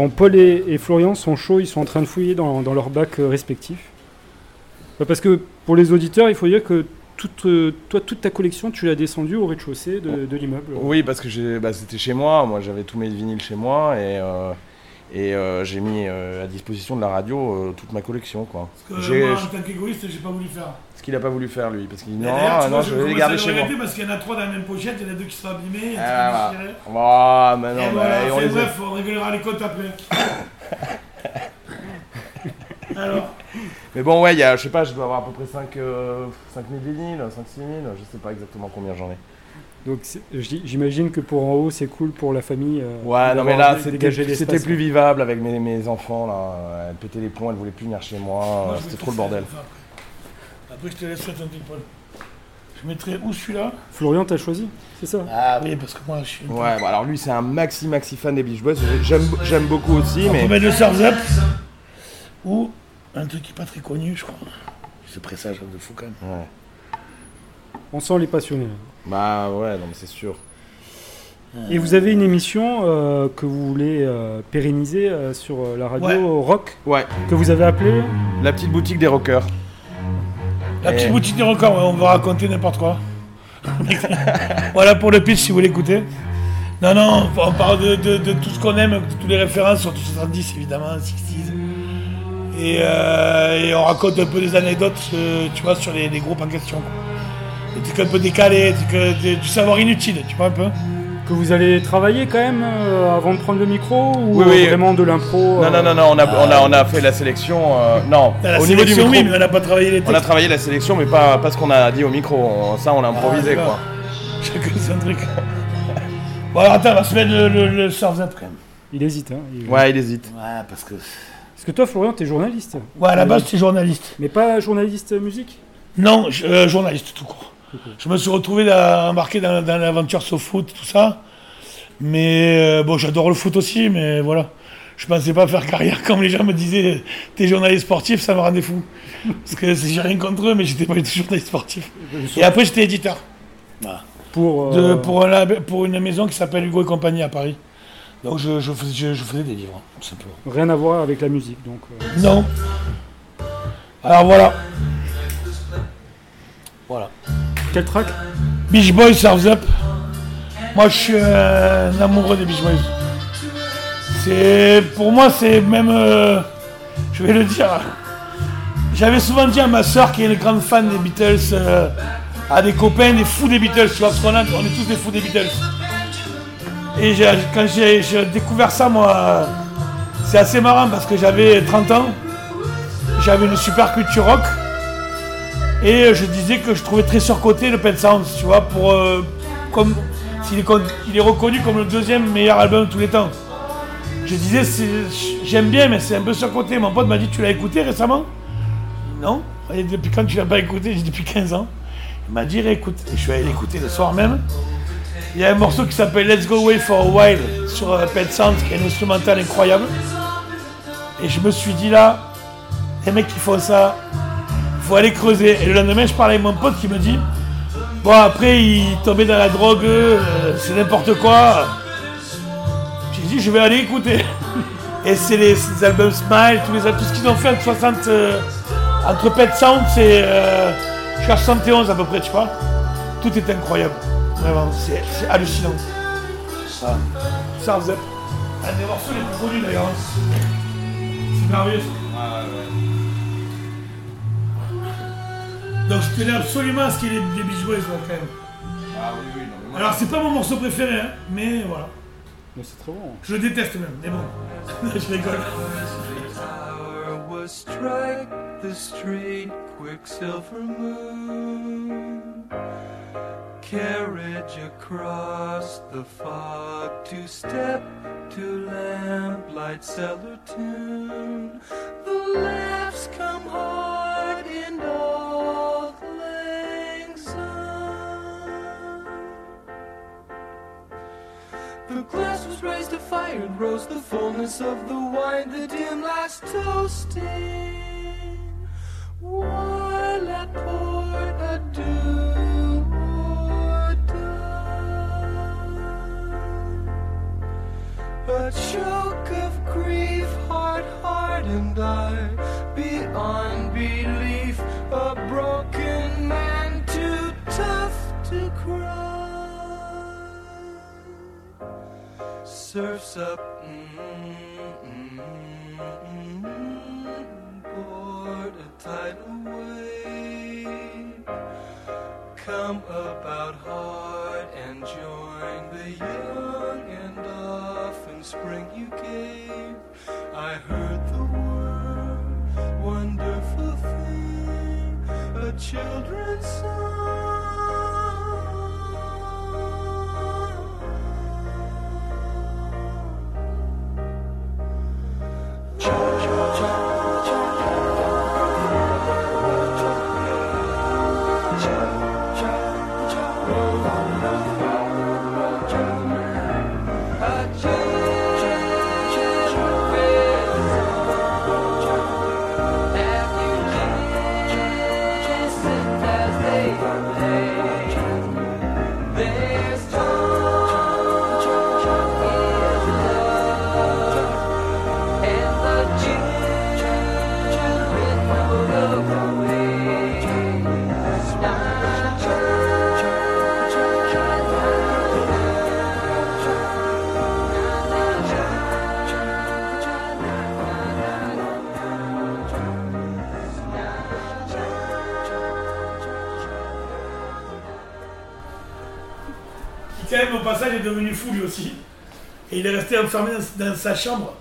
Bon, Paul et, Florian sont chauds, ils sont en train de fouiller dans, dans leurs bacs euh, respectifs. Bah, Parce que pour les auditeurs, il faut dire que toute, euh, toi, toute ta collection, tu l'as descendue au rez-de-chaussée de, l'immeuble. Oui, parce que bah, c'était chez moi. Moi, j'avais tous mes vinyles chez moi et, euh, et euh, j'ai mis euh, à disposition de la radio euh, toute ma collection. Quoi. Parce que moi, en tant qu'égoïste, j'ai pas voulu faire. Ce qu'il n'a pas voulu faire, lui. Parce qu'il dit Et non, tu non, vois, je vais les garder chez moi. Parce qu'il y en a trois dans la même pochette, il y en a deux qui sont abîmés, Ah, a qui sont déchirés. Ah, mais non, Et mais voilà, on c'est les a- bref, on réglera les comptes après. Alors, Mais bon, ouais, il y a, je sais pas, je dois avoir à peu près 5, euh, 5 000 vinyles, 5 6 000, je sais pas exactement combien j'en ai. Donc c'est- j'imagine que pour en haut, c'est cool pour la famille. euh, Ouais, non, mais là, c'était plus vivable avec mes, mes enfants, là. Elles pétaient les plombs, elles voulaient plus venir chez moi, moi, je c'était trop le bordel. Après, Après, je te laisserai ton petit Paul. Je mettrai où celui-là? Florian, t'as choisi C'est ça? Ah oui, parce que moi, je suis. Ouais, bon, alors lui, c'est un maxi maxi fan des Beach Boys, j'aime j'aime beaucoup aussi, On mais. peut mettre le Surf's Up ou un truc qui est pas très connu, je crois. Ce pressage de fou quand même. Ouais. On sent les passionnés. Bah ouais, non, mais c'est sûr. Et vous avez une émission euh, que vous voulez euh, pérenniser euh, sur euh, la radio Ouais. Rock, Ouais, que vous avez appelée la petite boutique des rockers. La petite Et- boutique des ouais, on va raconter n'importe quoi. voilà pour le pitch si vous voulez écouter. Non, non, on parle de, de- de tout ce qu'on aime, de toutes les références, surtout 70 évidemment, 60s. Et, euh, et on raconte un peu des anecdotes, euh, tu vois, sur les, les groupes en question. Des trucs un peu décalés, des trucs, euh, des- du savoir inutile, tu vois un peu. Que vous allez travailler quand même euh, avant de prendre le micro Ou Oui, oui. euh, vraiment de l'impro Non, euh, non, non, non, on a, on a, on a fait la sélection. euh, non, la au niveau du sélection, micro. oui, mais on n'a pas travaillé les On a textes. travaillé la sélection, mais pas, pas ce qu'on a dit au micro. On- ça, on l'a improvisé, Ah, quoi. Chacun c'est un truc. Bon, alors attends, on va se mettre le, le, le quand même. Il hésite. Hein, il- Ouais, il hésite. Ouais, parce que. Parce que toi, Florian, t'es journaliste. Ouais, à la base, tu es journaliste. Mais pas journaliste musique? Non, je- euh, journaliste tout court. Je me suis retrouvé embarqué dans, dans l'aventure sur foot, tout ça. Mais euh, bon, j'adore le foot aussi, mais voilà. Je pensais pas faire carrière comme les gens me disaient, t'es journaliste sportif, ça me rendait fou. Parce que j'ai rien contre eux, mais j'étais pas du tout journaliste sportif. Et après, j'étais éditeur Pour, de- euh, pour, un lab- pour une maison qui s'appelle Hugo et compagnie à Paris. Donc je, je faisais, je- je faisais des livres, tout simplement. Rien à voir avec la musique. Donc, euh, Non. Alors voilà. Voilà. Quel track Beach Boys Surf's Up. Moi, je suis un amoureux des Beach Boys. C'est, pour moi, c'est même, euh, je vais le dire. J'avais souvent dit à ma soeur qui est une grande fan des Beatles, euh, à des copains, des fous des Beatles, tu vois, on est tous des fous des Beatles. Et quand j'ai découvert ça, moi, c'est assez marrant parce que j'avais 30 ans, j'avais une super culture rock. Et euh, je disais que je trouvais très surcoté le Sounds, tu vois, pour euh, comme il est reconnu comme le deuxième meilleur album de tous les temps. Je disais j'aime bien, mais c'est un peu surcoté. Mon pote m'a dit tu l'as écouté récemment? Non. Depuis quand tu l'as pas écouté? J'ai depuis 15 ans. Il m'a dit réécoute. Et je suis allé l'écouter le soir même. Il y a un morceau qui s'appelle Let's Go Away for a While sur euh, Pet Sounds, qui est un instrumental incroyable. Et je me suis dit là, les mecs qui font ça, faut aller creuser. Et le lendemain, je parlais avec mon pote qui me dit Bon, après, il tombait dans la drogue, euh, c'est n'importe quoi. J'ai dit Je vais aller écouter. Et c'est les, albums Smile, tous les, tout ce qu'ils ont fait entre 60. euh, entre Pet Sound et. Euh, jusqu'à 71 à peu près, tu vois. Tout est incroyable. Vraiment, c'est c'est hallucinant. Voilà. Surf's Up. Un des morceaux les plus connus d'ailleurs. hein. C'est merveilleux. Donc je tenais absolument à ce qu'il y ait des Beach Boys moi, quand même. Ah oui, oui, non, Alors c'est pas mon morceau préféré, hein, mais voilà. Mais c'est trop bon. Je le déteste même, mais bon. je rigole. Tower was strike the street, quicksilver moon. Carriage across the fog, two step to lamplight cellar tune. The laughs come hard in auld glass was raised to fire and rose the fullness of the wine, the dim last toasting. While at port adieu. A choke of grief, heart hardened I, beyond belief, a broken man too tough to cry surfs up. Mm, mm, mm, board a tidal wave. Come about hard and join the young and often spring you gave. I heard the word wonderful thing a children's song church. Même, au passage, est devenu fou lui aussi. Et il est resté enfermé dans, dans sa chambre,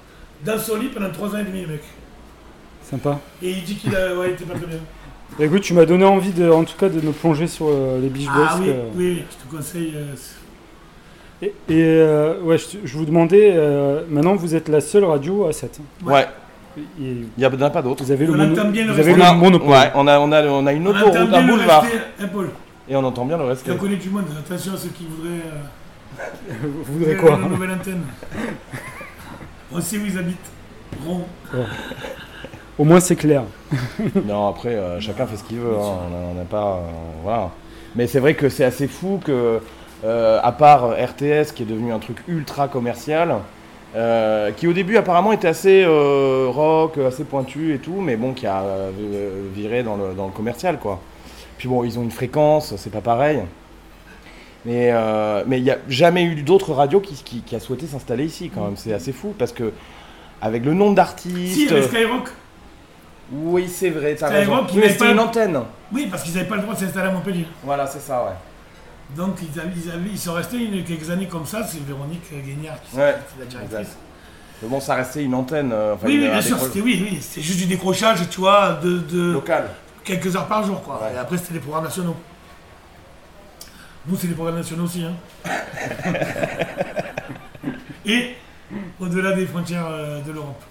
dans son lit pendant 3 ans et demi, le mec. Sympa. Et il dit qu'il a, ouais, il était pas très bien. Bah, écoute, tu m'as donné envie, de, en tout cas, de me plonger sur euh, les Beach Boys. Ah oui, que- oui, je te conseille. euh, Et, et, euh, ouais, je, je vous demandais, euh, maintenant vous êtes la seule radio à 7. Ouais, il n'y en a pas d'autres. vous avez le, On mono- bien le vous avez le On monopole. ouais, on a, on a, on a une On entend autoroute, bien un le boulevard. Et on entend bien le reste. Tu as connu du monde, attention à ceux qui voudraient. euh, Vous voudrez quoi Une nouvelle antenne. On sait où ils habitent. Rond. Au moins c'est clair. Non, après, euh, chacun fait ce qu'il veut. hein. On n'a pas. euh, voilà. Mais c'est vrai que c'est assez fou que, euh, à part RTS, qui est devenu un truc ultra commercial, euh, qui au début apparemment était assez euh, rock, assez pointu et tout, mais bon, qui a euh, viré dans le, dans le commercial, quoi. Puis bon, ils ont une fréquence, c'est pas pareil. Mais euh, mais il n'y a jamais eu d'autres radios qui, qui, qui a souhaité s'installer ici, quand même. C'est assez fou parce que, avec le nombre d'artistes. Si, avait Skyrock. Oui, c'est vrai, t'as Skyrock, raison. c'était pas- une antenne. Oui, parce qu'ils n'avaient pas le droit de s'installer à Montpellier. Voilà, c'est ça, ouais. Donc ils, avaient- ils, avaient- ils sont restés une- quelques années comme ça. C'est Véronique Guignard qui Ouais, qui la directrice. exact. Mais bon, ça restait une antenne. euh, enfin, Oui, oui, bien sûr, c'était oui, oui, juste du décrochage, tu vois, de, de local. Quelques heures par jour, quoi. Ouais. Et après, c'était les programmes nationaux. Nous, c'est les programmes nationaux aussi, hein. Et au-delà des frontières euh, de l'Europe.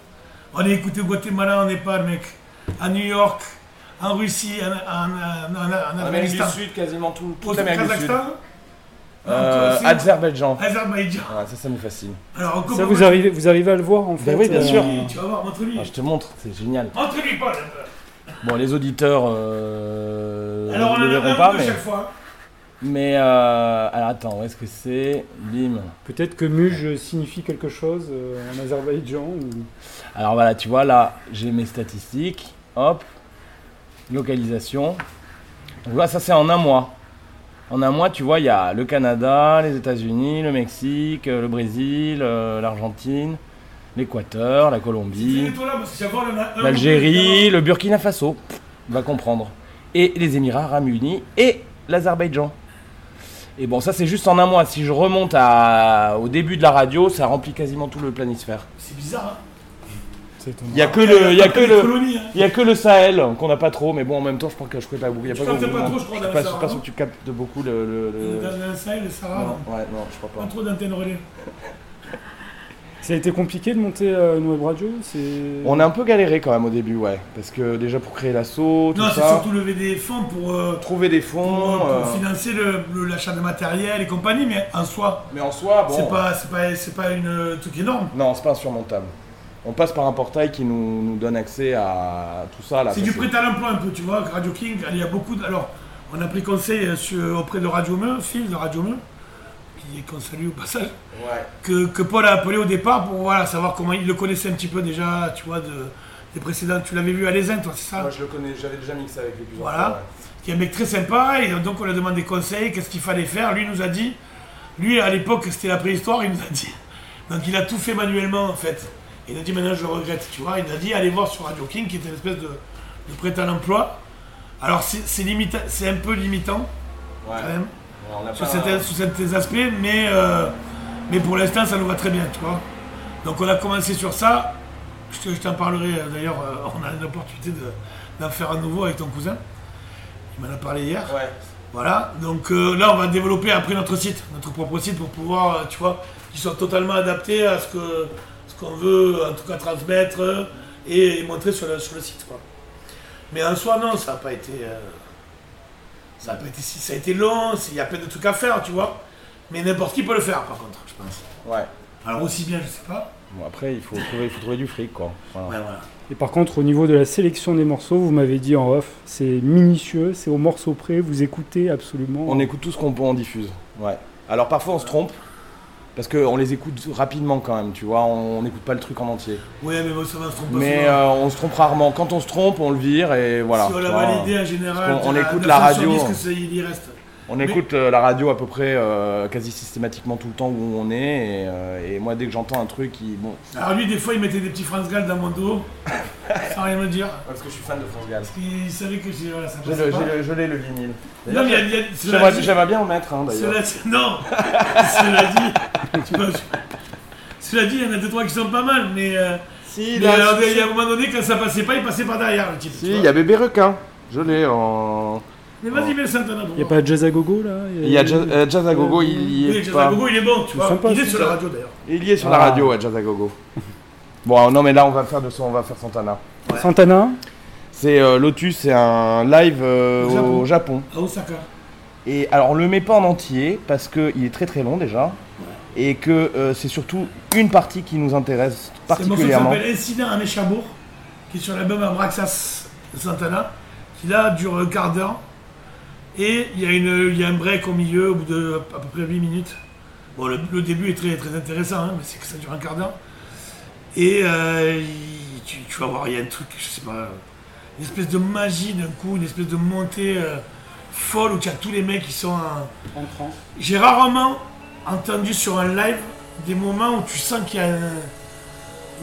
On est écouté au Guatemala, en Népal, mec, à New York, en Russie, en, en, en- en- en En Amérique du Sud, quasiment tout, au toute l'Amérique du Sud. Kazakhstan, Euh, c'est- Azerbaïdjan. Azerbaïdjan. Ouais, ça, ça nous fascine. Alors, Ça vous arrivez, vous arrivez à le voir en fait oui, bien euh, sûr. Tu vas voir, montre-lui. Ah, je te montre, c'est génial. Montre-lui, Paul. Bon, les auditeurs euh, Alors, on ne le verront pas, mais. chaque fois. Mais euh, alors attends, où est-ce que c'est? Bim. Peut-être que Muj signifie quelque chose euh, en Azerbaïdjan. Ou... Alors voilà, tu vois là, j'ai mes statistiques. Hop, localisation. Donc là, ça c'est en un mois. En un mois, tu vois, il y a le Canada, les États-Unis, le Mexique, euh, le Brésil, euh, l'Argentine, l'Équateur, la Colombie, l'Algérie, le Burkina Faso, Pff, on va comprendre, et les Émirats Arabes Unis et l'Azerbaïdjan. Et bon, ça c'est juste en un mois. Si je remonte à, au début de la radio, ça remplit quasiment tout le planisphère. C'est bizarre, hein. Il y a que le, il y a que le, colonies, hein. il y a que le Sahel qu'on n'a pas trop. Mais bon, en même temps, je pense que je connais pas beaucoup. Il y a Tu pas captes beaucoup. pas non. trop, je crois, Je pas, sûr que tu captes beaucoup le. le- le- Dans le Sahel, le Sahara, Non, non. ouais, non, je crois Pas pas. trop d'antennes relais. Ça a été compliqué de monter euh, une web radio c'est... On a un peu galéré quand même au début, ouais. Parce que déjà pour créer l'assaut, tout Non, c'est surtout lever des fonds pour, euh, trouver des pour, fonds. pour euh, financer le- le- l'achat de matériel et compagnie, mais en soi, Mais en soi, bon. c'est pas, c'est pas, c'est pas une euh, truc énorme. Non, c'est pas insurmontable. On passe par un portail qui nous, nous donne accès à tout ça. Là, C'est Ça, du prêt à l'emploi un peu, tu vois. Radio King, il y a beaucoup de. Alors, on a pris conseil euh, sur- auprès de Radio Meux, Phil de Radio Meux, qu'on salue au passage, Ouais. que, que Paul a appelé au départ pour voilà, savoir comment il le connaissait un petit peu déjà, tu vois, de, des précédents. Tu l'avais vu à l'Esin, toi, c'est ça? Moi je le connais, j'avais déjà mixé avec lui Voilà. fois. qui est un mec très sympa, et donc on lui a demandé conseil, qu'est-ce qu'il fallait faire. Lui nous a dit, lui à l'époque c'était la préhistoire, il nous a dit. Donc il a tout fait manuellement en fait. Il a dit maintenant je le regrette, tu vois. Il a dit allez voir sur Radio King qui était une espèce de, de prêt à l'emploi. Alors c'est c'est limita- c'est un peu limitant Ouais. quand même Ouais, on sur, pas- certains, sur certains aspects, mais, euh, mais pour l'instant ça nous va très bien, tu vois. Donc on a commencé sur ça. Je te- je t'en parlerai euh, d'ailleurs, euh, on a une opportunité de- d'en faire un nouveau avec ton cousin. Il m'en a parlé hier. Ouais. Voilà, donc euh, là on va développer après notre site, notre propre site pour pouvoir, tu vois, qu'il soit totalement adapté à ce que ce qu'on veut en tout cas transmettre et, montrer sur le, sur le site quoi. Mais en soi non, ça n'a pas été euh, ça a pas été si ça a été long, il y a plein de trucs à faire, tu vois. Mais n'importe qui peut le faire par contre, je pense. Ouais. Alors aussi bien, je sais pas. Bon, après, il faut trouver, il faut trouver du fric, quoi. Voilà. Ouais, voilà. Et par contre, au niveau de la sélection des morceaux, vous m'avez dit en off, c'est minutieux, c'est au morceau près, vous écoutez absolument. On écoute tout ce qu'on peut, on diffuse. Ouais. Alors parfois on se trompe, parce qu'on les écoute rapidement quand même, tu vois, on n'écoute pas le truc en entier. Ouais, mais bon, ça va se tromper. Mais euh, on se trompe rarement. Quand on se trompe, on le vire et voilà. si on l'a validé en général, on écoute 9 la radio. 10 que c'est- il y reste. On écoute euh, la radio à peu près euh, quasi systématiquement tout le temps où on est. Et, euh, et moi, dès que j'entends un truc, qui, bon. Alors lui, des fois, il mettait des petits France Gall dans mon dos, sans rien me dire. Parce que je suis fan de France Gall. Il savait que j'ai- voilà, ça le- pas. j'ai le- Je l'ai le vinyle. Non, mais il y a- il J'aimerais dit- j'aimerais bien en mettre, hein, d'ailleurs. non, cela dit, tu vois, cela dit, il y en a deux trois qui sont pas mal, mais, euh, Si, mais là, alors, si, il y a un moment donné quand ça passait pas, il passait par derrière le type. si, il y a Bébé Requin. Je l'ai en. Mais vas-y, mets Santana. Il n'y a pas Jazz à Gogo là Il y a Jazz, euh, Jazz à Gogo, il y Oui, est Jazz pas. à Gogo, il est bon, tu vois. sympa, il est sur ça. la radio d'ailleurs. Il y est sur la Ah. radio, ouais, Jazz à Gogo. Bon, non, mais là, on va faire de son, on va faire Santana. Santana C'est euh, Lotus, c'est un live euh, Au Japon. au Japon. À Osaka. Et alors, on le met pas en entier parce qu'il est très très long déjà. Et que euh, c'est surtout une partie qui nous intéresse C'est un morceau qui particulièrement. s'appelle Incident à Méchabourg, qui est sur l'album Abraxas de Santana, qui là dure un quart d'heure. Et il y, a une- il y a un break au milieu, au bout de à peu près 8 minutes. Bon, le, le début est très, très intéressant, hein, mais c'est que ça dure un quart d'heure. Et euh, il- tu, tu vas voir, il y a un truc, je sais pas, une espèce de magie d'un coup, une espèce de montée euh, folle où tu as tous les mecs qui sont en, Entrant. j'ai rarement entendu sur un live des moments où tu sens qu'il y a un.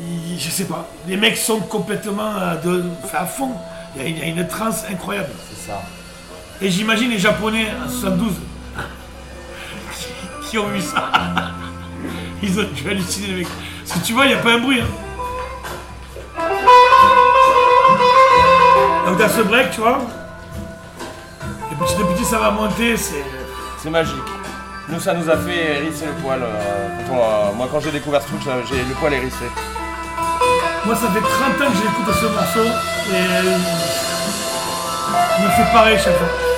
il- je sais pas, les mecs sont complètement euh, de, à fond. Il y, a, il y a une transe incroyable. C'est ça. Et j'imagine les Japonais en 72 qui, ont vu ça. Ils ont dû halluciner les mecs. Parce que tu vois, il n'y a pas un bruit. hein. Donc dans ce break, tu vois, et petit à petit ça va monter, c'est. C'est magique. Nous, ça nous a fait hérisser le poil. euh, quand on, euh, moi, quand j'ai découvert ce truc, j'ai le poil hérissé. Moi, ça fait 30 ans que j'écoute ce morceau et euh, il me fait pareil chaque fois.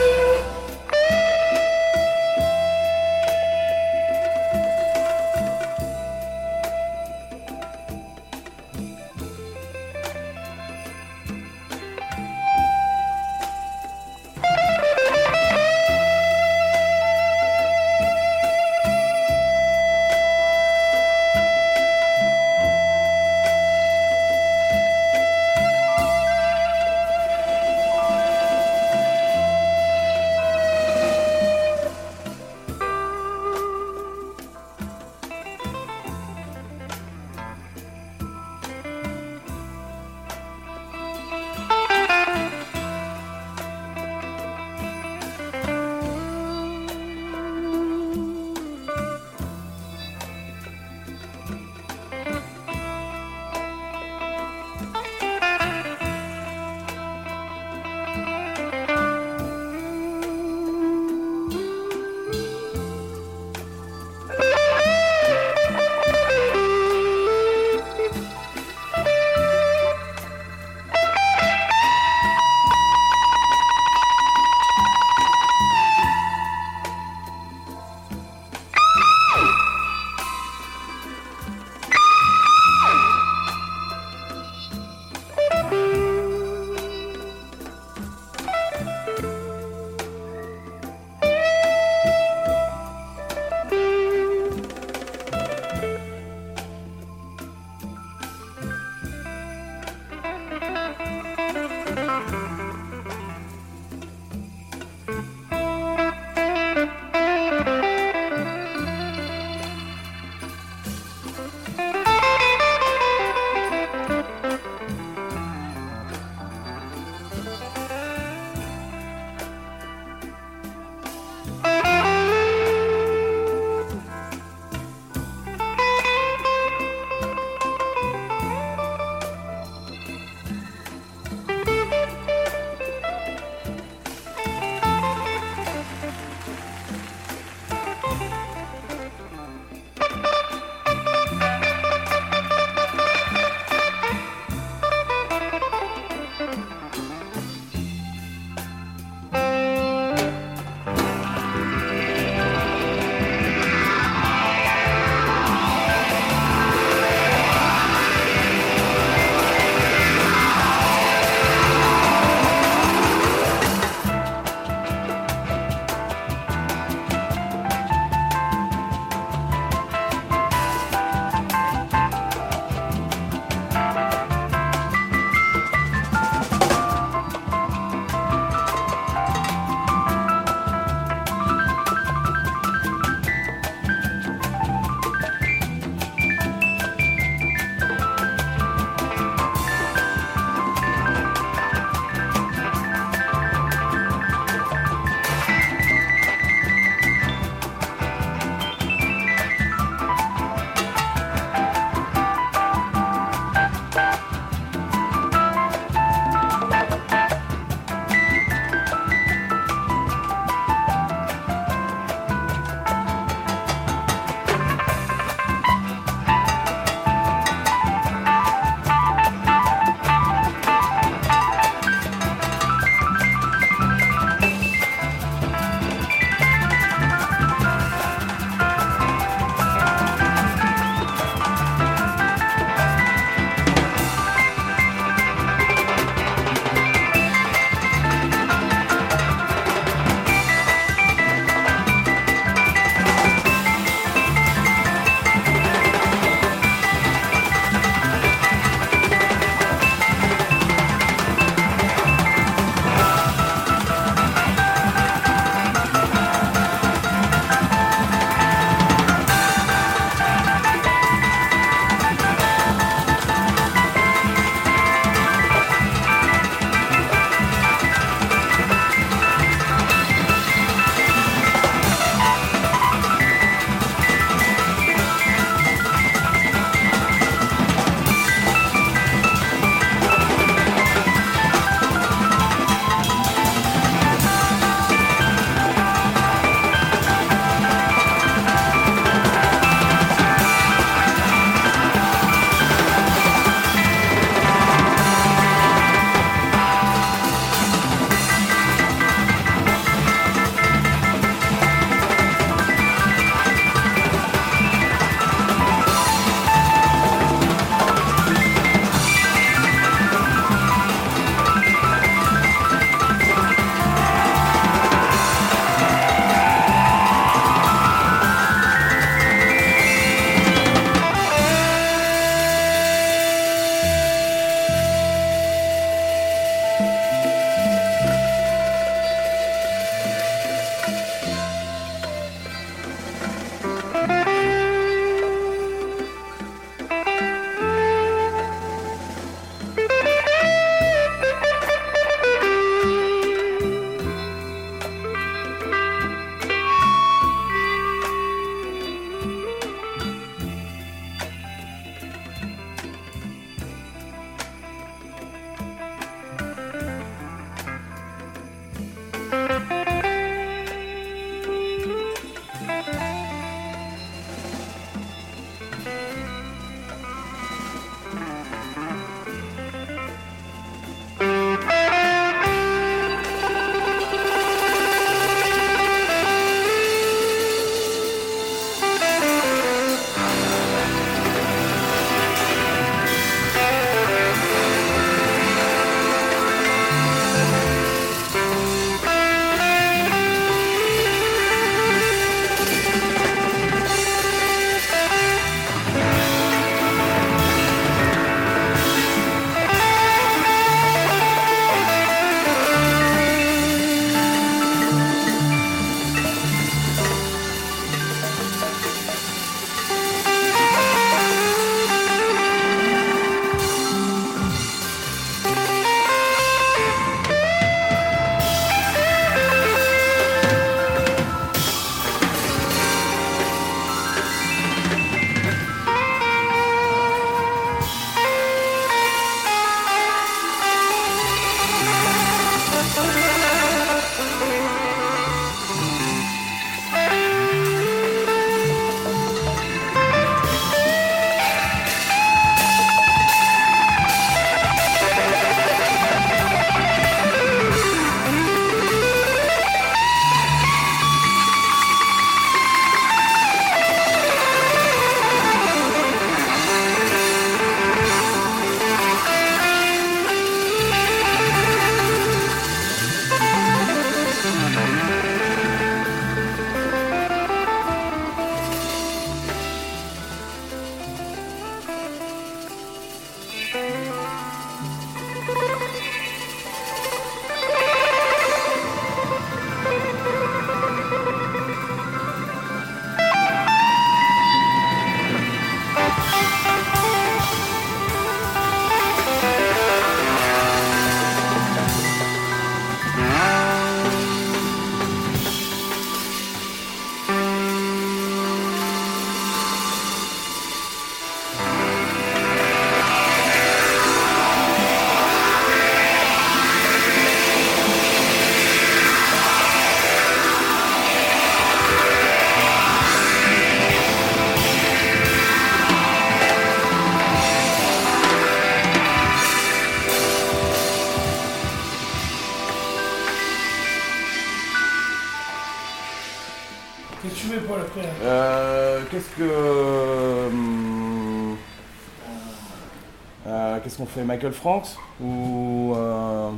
Fait Michael Franks Ou. euh,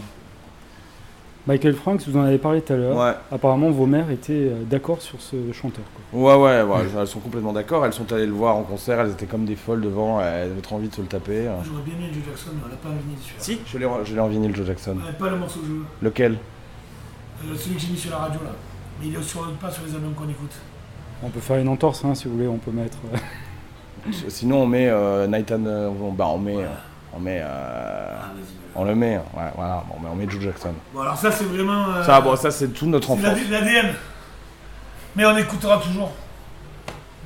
Michael Franks, vous en avez parlé tout à l'heure. Ouais. Apparemment, vos mères étaient euh, d'accord sur ce chanteur. quoi. Ouais, ouais, ouais, elles sont complètement d'accord. Elles sont allées le voir en concert, elles étaient comme des folles devant, elles avaient trop envie de se le taper. J'aurais bien mis Joe Jackson, mais on l'a pas mis celui-là. Si, je l'ai je l'ai en vinyle, Joe Jackson. Ouais, pas le morceau que je veux. Lequel? Euh, celui que j'ai mis sur la radio là. Mais il est sur, pas sur les albums qu'on écoute. On peut faire une entorse, hein, si vous voulez. On peut mettre. Sinon, on met euh, Night and. euh, bah, on met. euh, on met. euh, Ah, on le met, ouais, voilà, bon, mais on met Joe Jackson. Bon, alors ça, c'est vraiment. euh, Ça, bon, ça, c'est tout notre c'est enfance. l'AD- l'ADN. Mais on écoutera toujours.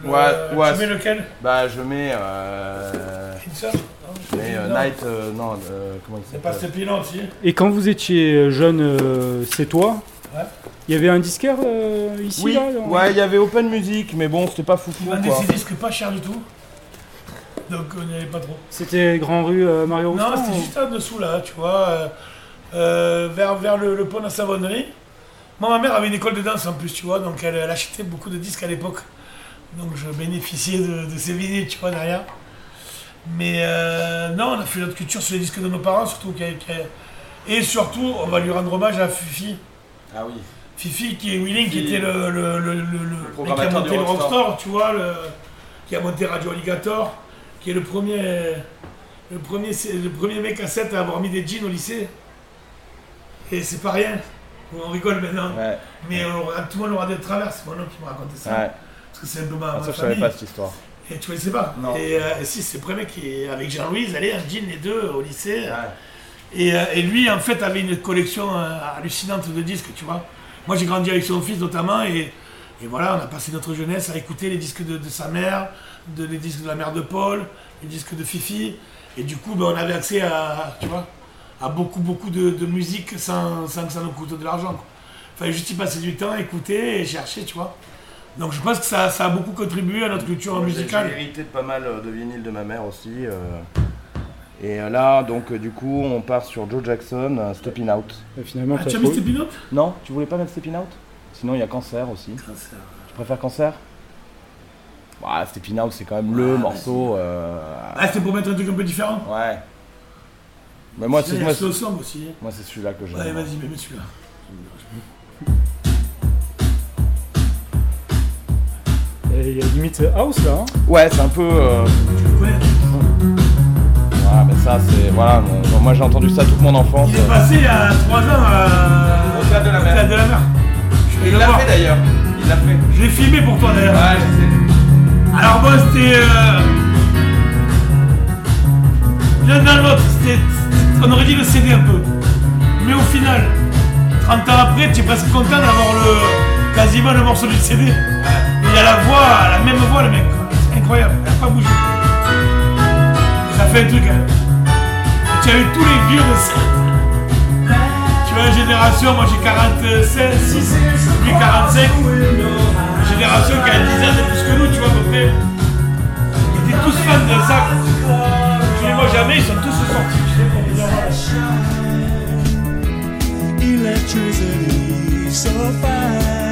Le- Ouais, ouais. Tu mets lequel? Bah, je mets. Euh, Inside je mets euh, Non, Night. euh, non, euh, comment il C'est pas s'appelle? Stepin aussi. Et quand vous étiez jeune, euh, c'est toi? Ouais. Il y avait un disquaire euh, ici Oui, là dans- ouais, il y avait Open Music, mais bon, c'était pas foufou Il quoi. vendait ses disques pas cher du tout. Donc on n'y avait pas trop. C'était Grand Rue euh, Mario Non, c'était ou- juste en dessous là, tu vois, euh, euh, vers, vers le, le pont de la Savonnerie. Moi, ma mère avait une école de danse en plus, tu vois, donc elle, elle achetait beaucoup de disques à l'époque. Donc je bénéficiais de, de ces vinyles, tu vois, derrière. Mais euh, non, on a fait notre culture sur les disques de nos parents, surtout. qui Et surtout, on va lui rendre hommage à Fifi. Ah oui. Fifi qui est Willing, qui Qui- était le, le, le, le, qui a monté du le Rockstar. Rockstar, tu vois, le- qui a monté Radio Alligator, qui est le premier, le premier, le premier mec à 7 à avoir mis des jeans au lycée. Et c'est pas rien. On rigole maintenant. Ouais, Mais on aura- tout le monde l'aura de travers, c'est mon oncle qui m'a raconté ça. ouais. Parce que c'est un peu ma, Ah, ma ça, je savais famille. pas cette histoire. Et tu connaissais pas Non. Et, euh, et si, c'est le premier qui est avec Jean-Louis, allez, un jean les deux au lycée. Et, euh, et lui, en fait, avait une collection euh, hallucinante de disques, tu vois. Moi, j'ai grandi avec son fils notamment, et, et voilà, on a passé notre jeunesse à écouter les disques de, de sa mère, de, les disques de la mère de Paul, les disques de Fifi. Et du coup, ben, on avait accès à, tu vois, à beaucoup, beaucoup de, de musique sans, sans que ça nous coûte de l'argent. quoi. Fallait juste y passer du temps, écouter et chercher, tu vois. Donc je pense que ça, ça a beaucoup contribué à notre culture Moi, musicale. J'ai hérité de pas mal euh, de vinyles de ma mère aussi. euh, Et euh, là, donc, du coup, on part sur Joe Jackson, euh, Stepping Out. Et finalement, Ah, tu as mis Stepping Out? Non, tu voulais pas mettre Stepping Out? Sinon, il y a Cancer aussi. Tu préfères Cancer? Bah, Stepping Out, c'est quand même le Ah, morceau. euh, Ah, c'était pour mettre un truc un peu différent Ouais. Mais moi, c'est moi, aussi. hein. moi, c'est celui-là que j'aime. Ouais, vas-y, mets celui-là. Et Il y a limite house là. hein. Ouais, c'est un peu. euh, Tu le connais Voilà, mais ça, c'est. Voilà, mon- moi, j'ai entendu ça toute mon enfance. Il est passé il y a 3 ans à... Au Théâtre de la Mer. au Théâtre de la Mer. Je vais Il l'a fait d'ailleurs. Il l'a fait. Je l'ai filmé pour toi d'ailleurs. Ouais, je sais. Alors bon, c'était... Euh... L'un dans l'autre, c'était... On aurait dit le CD un peu. Mais au final, 30 ans après, tu es presque content d'avoir le... quasiment le morceau du CD. Il a la voix, la même voix le mec. C'est incroyable, il n'a pas bougé. Et ça fait un truc. Hein. Et tu as eu tous les vieux de ça. Tu vois, la génération, moi j'ai 47, 6, lui 45. Génération qui a 10 ans de plus que nous, tu vois, à peu près. Ils étaient tous fans de ça. Je les vois jamais, ils sont tous sortis. Je sais electricity so.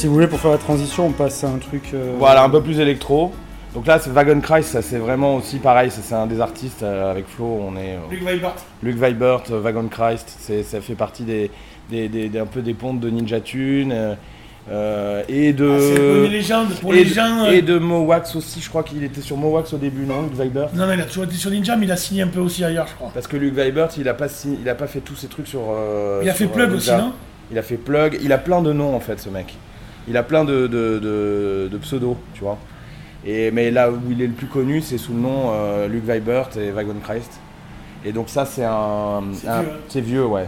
Si vous voulez, pour faire la transition, on passe à un truc. euh, Voilà, un peu plus électro. Donc là, c'est Wagon Christ, ça c'est vraiment aussi pareil, ça, c'est un des artistes euh, avec Flo, on est... euh, Luc Weibart. Luc Vibert, euh, Wagon Christ, c'est, ça fait partie des, des, des- des- un peu des pontes de Ninja Tune euh, et de... Ah, une légende pour et, les de- gens. euh, et de Mowax aussi, je crois qu'il était sur Mowax au début, non, Luc Vibert Non, non, il a toujours été sur Ninja, mais il a signé un peu aussi ailleurs, je crois. Parce que Luc Vibert, il a pas, signé- il a pas fait tous ces trucs sur... euh, Il a fait sur, euh, Plug aussi, non? Il a fait Plug, il a plein de noms en fait ce mec. Il a plein de, de, de- de pseudos, tu vois. Et, mais là où il est le plus connu, c'est sous le nom euh, Luke Vibert et Wagon Christ. Et donc ça c'est un... C'est un- vieux. C'est vieux, ouais.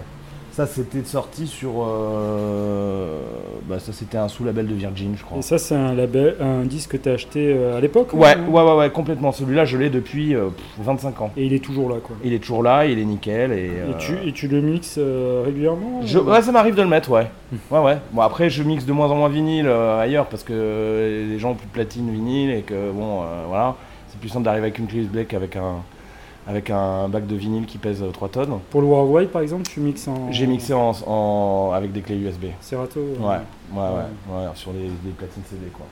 Ça c'était sorti sur... euh, bah, ça c'était un sous-label de Virgin, je crois. Et ça, c'est un, label, un disque que tu as acheté euh, à l'époque Ouais, ou- ouais, ouais, ouais, complètement. Celui-là je l'ai depuis euh, pff, 25 ans. Et il est toujours là, quoi. Il est toujours là, il est nickel. Et, Et, euh, tu, et tu le mixes euh, régulièrement Je- ou- ouais, ça m'arrive de le mettre, ouais. Ouais, ouais. Bon, après, je mixe de moins en moins vinyle euh, ailleurs parce que euh, les gens ont plus de platine vinyle et que, bon, euh, voilà. C'est plus simple d'arriver avec une clé USB qu'avec un, avec un bac de vinyle qui pèse euh, 3 tonnes. Pour le Worldwide, par exemple, tu mixes en. J'ai mixé en, en- avec des clés USB. Serato Ouais, ouais, ouais, ouais, sur des, des platines CD, quoi.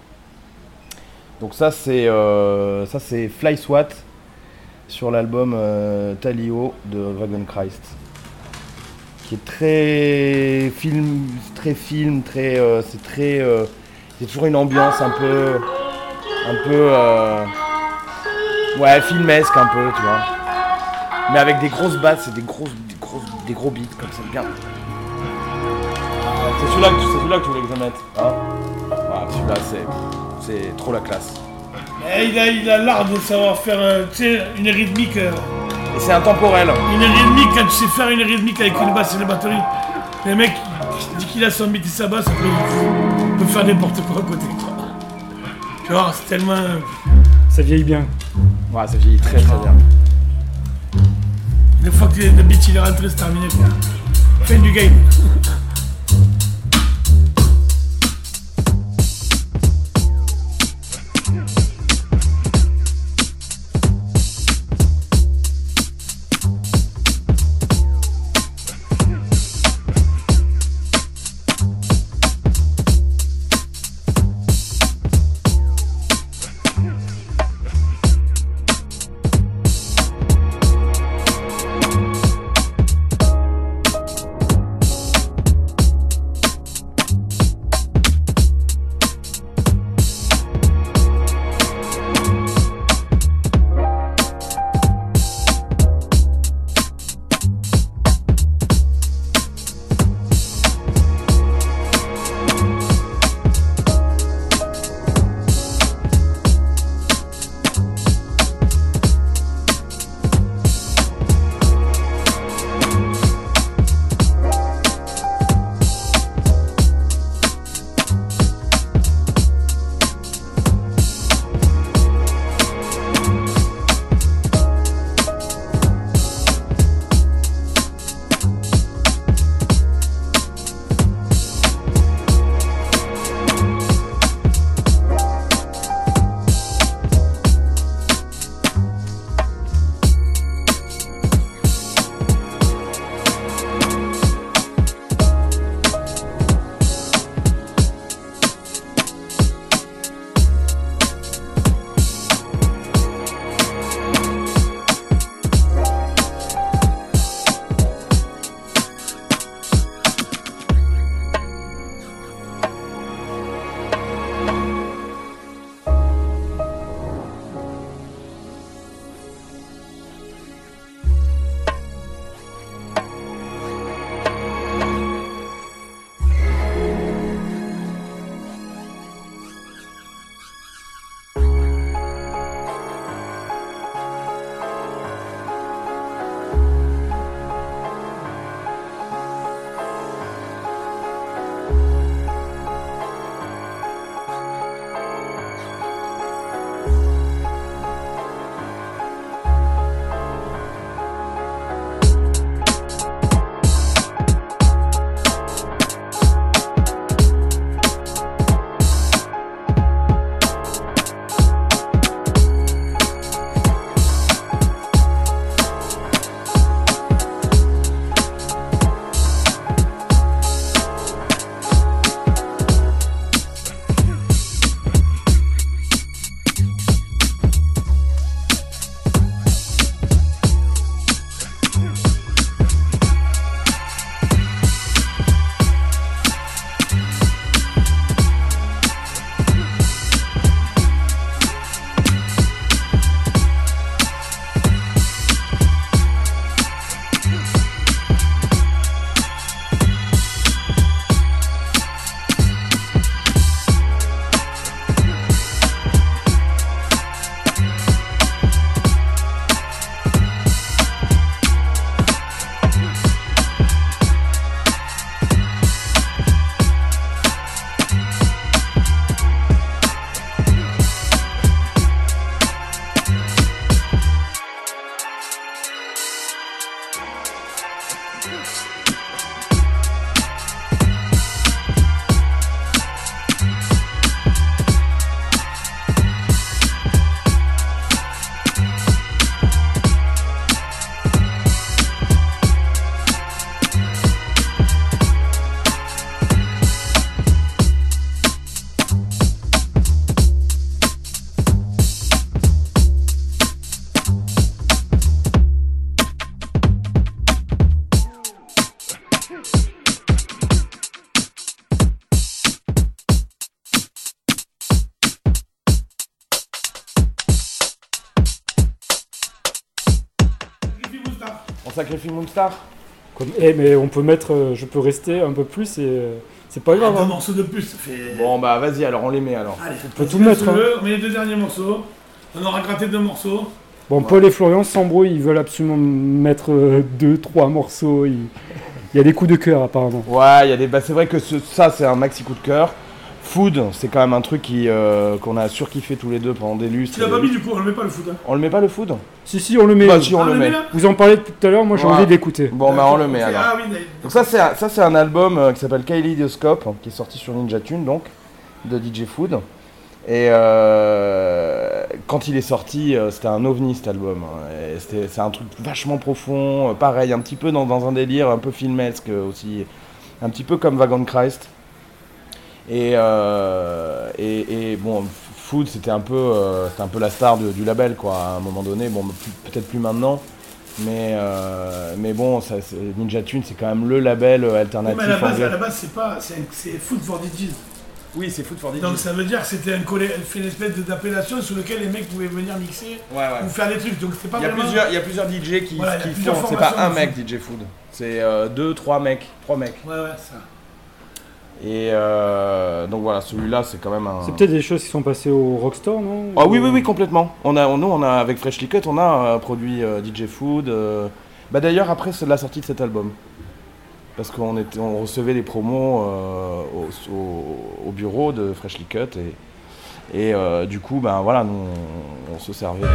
Donc, ça, c'est euh, ça, c'est Fly SWAT sur l'album euh, Talio de Wagon Christ. Qui est très film, très film, très, euh, c'est très, euh, c'est toujours une ambiance un peu, un peu, euh, ouais, filmesque un peu, tu vois. Mais avec des grosses basses et des grosses, des grosses, des gros beats comme ça, bien. C'est celui-là que, tu- c'est celui-là que tu voulais que je mette, hein? Voilà, celui-là, c'est, c'est trop la classe. Mais il a il a l'art de savoir faire euh, tu sais, une rythmique. euh, Et c'est intemporel. Une rythmique, quand tu sais faire une rythmique avec une basse et une batterie. Le mec, il dit qu'il a son beat et sa basse, après il peut faire n'importe quoi à côté. Quoi. Genre, c'est tellement. Ça vieillit bien. Ouais, ça vieillit très très bien. Une fois que le beat il est rentré, c'est terminé quoi. Fin du game. Comme... Eh, mais on peut mettre. euh, je peux rester un peu plus et. euh, c'est pas grave. Deux hein. morceaux de plus, ça fait. Bon bah vas-y alors on les met alors. Allez, peut tout mettre, hein. On met les deux derniers morceaux. On aura gratté deux morceaux. Bon, Paul et Florian s'embrouillent, ils veulent absolument mettre euh, deux, trois morceaux. Il il y a des coups de cœur apparemment. Ouais, il y a des. Bah, c'est vrai que ce- ça c'est un maxi coup de cœur. Food, c'est quand même un truc qui euh, qu'on a surkiffé tous les deux pendant des lustres. Tu l'as pas mis du coup, on le met pas le foot. Hein. On le met pas le food Si, si, on le met. Bah si on Ah, le met. là Vous en parlez depuis tout à l'heure, moi j'ai Ouais. envie d'écouter. Bon bah on le met Ok, alors. Ah oui, d'accord. Donc ça c'est un, ça c'est un album euh, qui s'appelle Kaleidoscope qui est sorti sur Ninja Tune donc de DJ Food. Et euh, quand il est sorti, euh, c'était un ovni cet album. hein. Et c'était- C'est un truc vachement profond, euh, pareil, un petit peu dans, dans un délire un peu filmesque euh, aussi, un petit peu comme Vagon Christ. Et, euh, et, et bon, Food c'était un peu, euh, un peu la star de- du label quoi. À un moment donné, bon plus- peut-être plus maintenant. Mais, euh, mais bon, ça, Ninja Tune, c'est quand même le label alternatif mais à la base, anglais. à la base c'est pas. C'est foot for DJs. Oui, c'est Food for Donc ça veut dire que c'était un une espèce de- d'appellation sur lequel les mecs pouvaient venir mixer Ouais, ouais. ou faire des trucs. Donc c'était pas Il y, a vraiment. plusieurs, il y a plusieurs DJ qui, Voilà, il y a qui font, c'est pas un mec DJ Food, c'est euh, deux, trois mecs, trois mecs. Ouais, ouais, ça. Et euh, donc voilà, celui-là c'est quand même un. C'est peut-être des choses qui sont passées au Rockstore, non Ah oui, oui, oui, complètement. On a, nous, on a avec Freshly Cut, on a euh, produit euh, DJ Food. euh, Bah d'ailleurs après c'est la sortie de cet album, parce qu'on était, on recevait des promos au, au- au bureau de Freshly Cut et, et du coup ben voilà nous on, on se servait.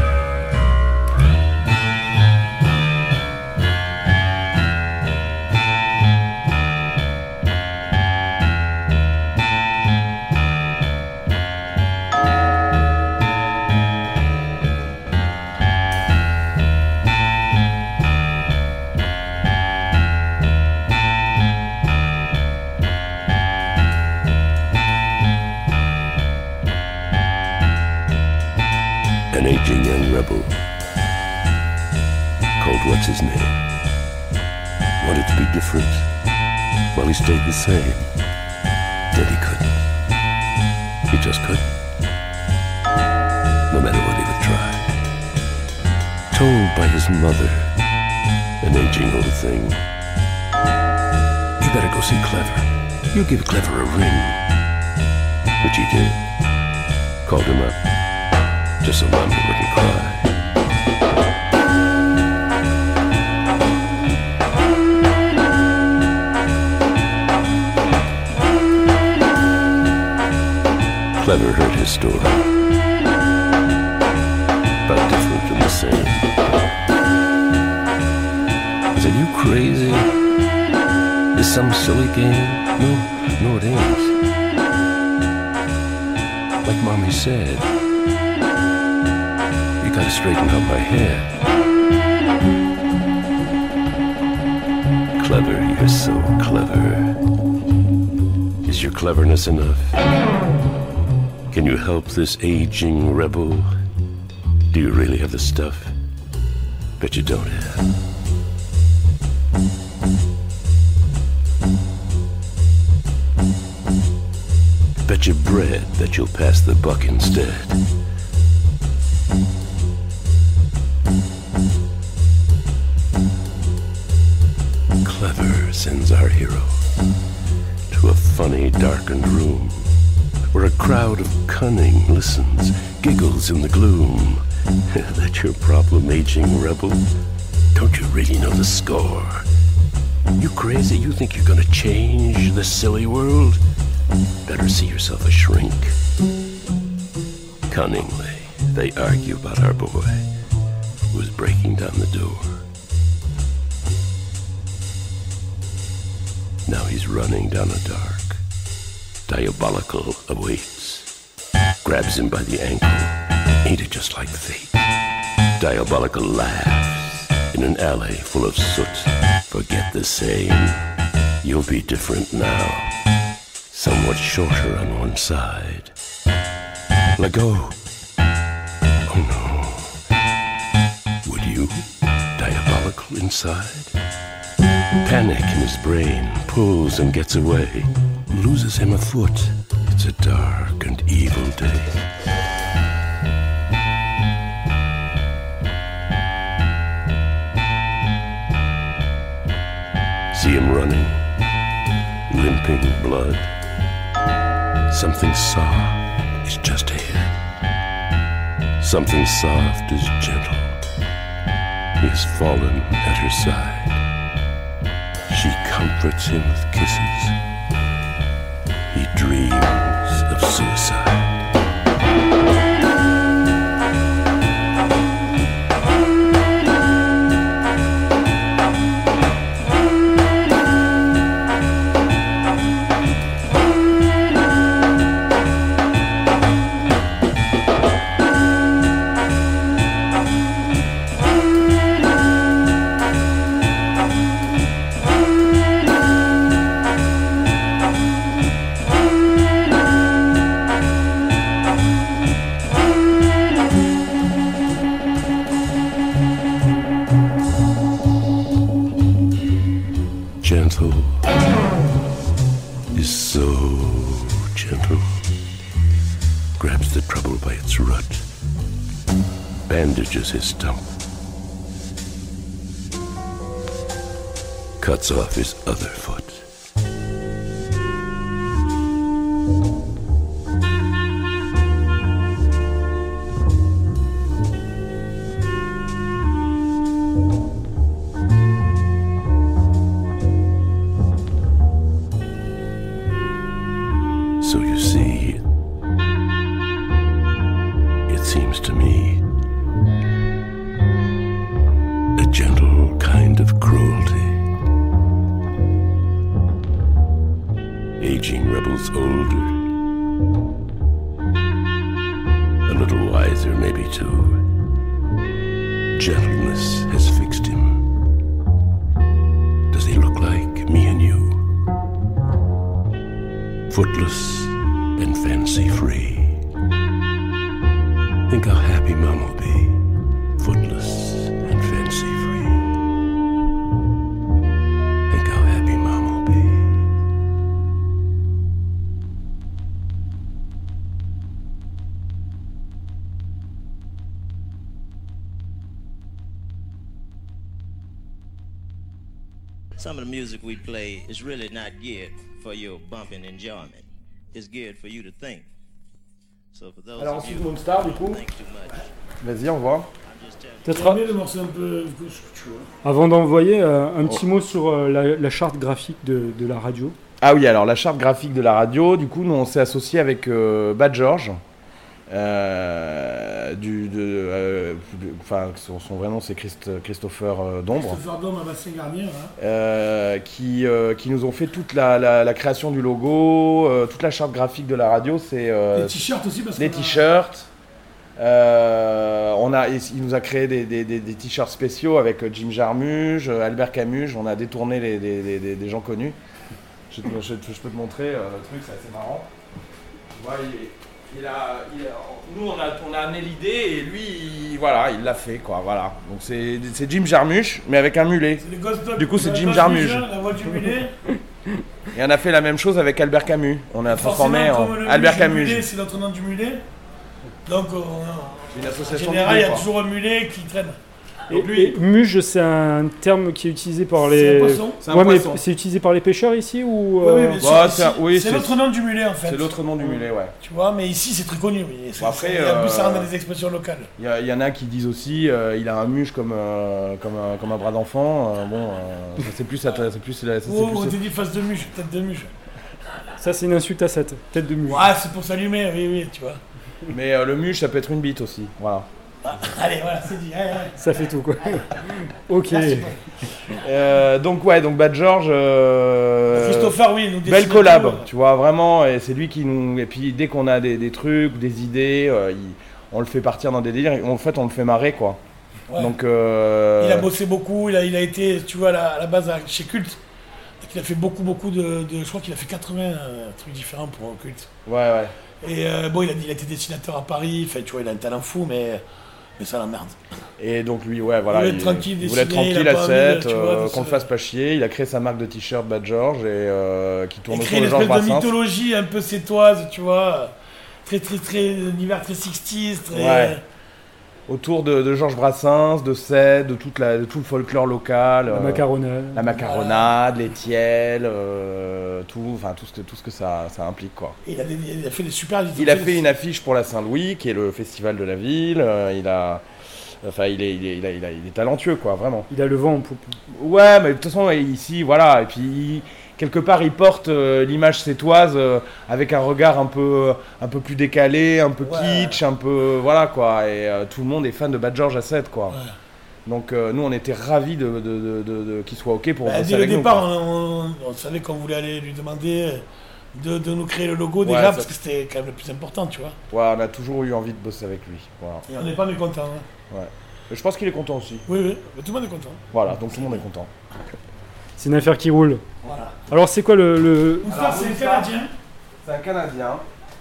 Different while he stayed the same. That he couldn't. He just couldn't. No matter what he would try. Told by his mother, an aging old thing, you better go see Clever. You give Clever a ring. Which he did. Called him up just so Mommy wouldn't cry. Clever heard his story, but different from the same. He said, "You crazy? This some silly game? No, no, it ain't. Like Mommy said." You gotta straighten out my head. Clever, you're so clever. Is your cleverness enough? Can you help this aging rebel? Do you really have the stuff? Bet you don't have. Bet your bread that you'll pass the buck instead. Clever sends our hero to a funny, darkened room where a crowd of cunning listens, giggles in the gloom. That's your problem, aging rebel. Don't you really know the score? You crazy? You think you're gonna change this silly world? Better see yourself a shrink. Cunningly, they argue about our boy who is breaking down the door. Now he's running down a dark, diabolical awaits. Grabs him by the ankle. Ain't it just like fate? Diabolical laughs in an alley full of soot. Forget the same. You'll be different now. Somewhat shorter on one side. Let go. Oh no. Would you? Diabolical inside? Panic in his brain pulls and gets away, loses him a foot. It's a dark and evil day. see him running, limping blood. Something soft is just ahead. Something soft is gentle. He has fallen at her side. She comforts him with kisses. He dreams of suicide. Bandages his stump, cuts off his other foot. Really not geared for your bumping enjoyment. It's geared for you to think. So for those Alors of ensuite you Moonstar du coup. think too much, Vas-y, on voit. Peut-être J'aime bien le morceau un peu gauche, tu vois. avant d'envoyer euh, un petit mot sur euh, la, la charte graphique de, de la radio. Ah oui, alors la charte graphique de la radio, du coup, nous on s'est associé avec euh, Bad George. Euh, du, de, euh, enfin, son, son vrai nom c'est Christ- Christopher euh, Dombre. Christopher Dome à Bastien Garnier, là. euh, qui, qui nous ont fait toute la, la- la création du logo, toute la charte graphique de la radio, c'est Les t-shirts aussi, parce les a- t-shirts. On a, il nous a créé des, des- des- des t-shirts spéciaux avec Jim Jarmusch, euh, Albert Camus. On a détourné les, des gens connus. Je, te- je- je peux te montrer le truc, c'est assez marrant. Tu vois, il- il a- il a- nous, on a, on a amené l'idée et lui, il- voilà, il l'a fait, quoi. Voilà. Donc c'est c'est Jim Jarmusch, mais avec un mulet. Ghost. Du coup, c'est Jim Jarmusch. Vision, La voix du mulet. Et on a fait la même chose avec Albert Camus. On a transformé en Albert Camus. C'est notre nom du mulet. Donc, on- C'est une en association général, il y a toujours un mulet qui traîne. Et, et muge, c'est un terme qui est utilisé par C'est les. un poisson. C'est un Ouais, mais poisson. c'est utilisé par les pêcheurs ici ou Oui, oui, euh, sûr, bah, c'est oui, c'est c'est- l'autre nom du mulet en fait. C'est l'autre nom du mulet, ouais. Tu vois, mais ici c'est très connu. Oui. C'est- Bon, après, c'est- et en plus, ça euh, rentre dans des expressions locales. Il y, a- il y en a qui disent aussi euh, il a un muge comme, euh, comme, un, comme un bras d'enfant. Euh, bon, euh, ça, c'est plus, ça, c'est plus, ça, c'est Oh, on t'a dit face de muche, tête de muche. Ça, c'est une insulte à cette tête de muge. Ouais, c'est pour s'allumer, oui, oui, tu vois. Mais euh, le muge, ça peut être une bite aussi. Voilà. Allez, voilà, c'est dit. allez, allez. Ça fait tout, quoi. ok. Euh, donc ouais, donc Bad George. euh, Christopher, oui, nous Belle collab, tout, tu vois, vraiment, et c'est lui qui nous... Et puis dès qu'on a des, des trucs, des idées, euh, il- on le fait partir dans des délires, et en fait on le fait marrer, quoi. Ouais. Donc... euh, Il a bossé beaucoup, il a, il a été, tu vois, à la, à la base à- chez Culte. Il a fait beaucoup, beaucoup de. de- je crois qu'il a fait 80 euh, trucs différents pour Culte. Ouais, ouais. Et euh, bon, il a, il a été dessinateur à Paris, enfin, tu vois, il a un talent fou, mais, mais ça l'emmerde. Et donc lui, ouais, voilà. voulait être tranquille, il voulait être dessiner, il tranquille a à pas envie de- 7, tu vois, de qu'on le se- fasse pas chier. Il a créé sa marque de t-shirt Bad George et euh, qui tourne Il autour crée de une Georges espèce de Brassens. mythologie un peu sétoise, tu vois. Très, très, très. Univers très 60s, très. Ouais. Autour de, de Georges Brassens, de Cède, de, toute la, de tout le folklore local. La euh, macaronade. la macaronade, les tiels, euh, tout, enfin tout ce que, tout ce que ça, ça implique quoi. Il, a des- il a fait des super Il a fait une affiche pour la Saint-Louis, qui est le festival de la ville. euh, il a, enfin il est, il est, il a- il a- il est talentueux quoi, vraiment. Il a le vent en poupe. Ouais, mais de toute façon ici, voilà, et puis quelque part il porte euh, l'image sétoise euh, avec un regard un peu, un peu plus décalé, un peu Ouais. kitsch, un peu, voilà quoi. Et euh, tout le monde est fan de Bad George à 7 quoi. Donc euh, nous on était ravis de, de, de- qu'il soit ok pour Bah, dès le nous, départ, on, on- on savait qu'on voulait aller lui demander de, de nous créer le logo Ouais, déjà, ça- parce que c'était quand même le plus important, tu vois. Ouais, on a toujours eu envie de bosser avec lui. Voilà. Et on n'est pas mécontents. hein. Ouais. Je pense qu'il est content aussi. Oui, oui, mais tout le monde est content. Voilà, donc tout le monde est content. C'est une affaire qui roule. Voilà. Alors c'est quoi le, le- c'est un. Canadien. C'est un Canadien.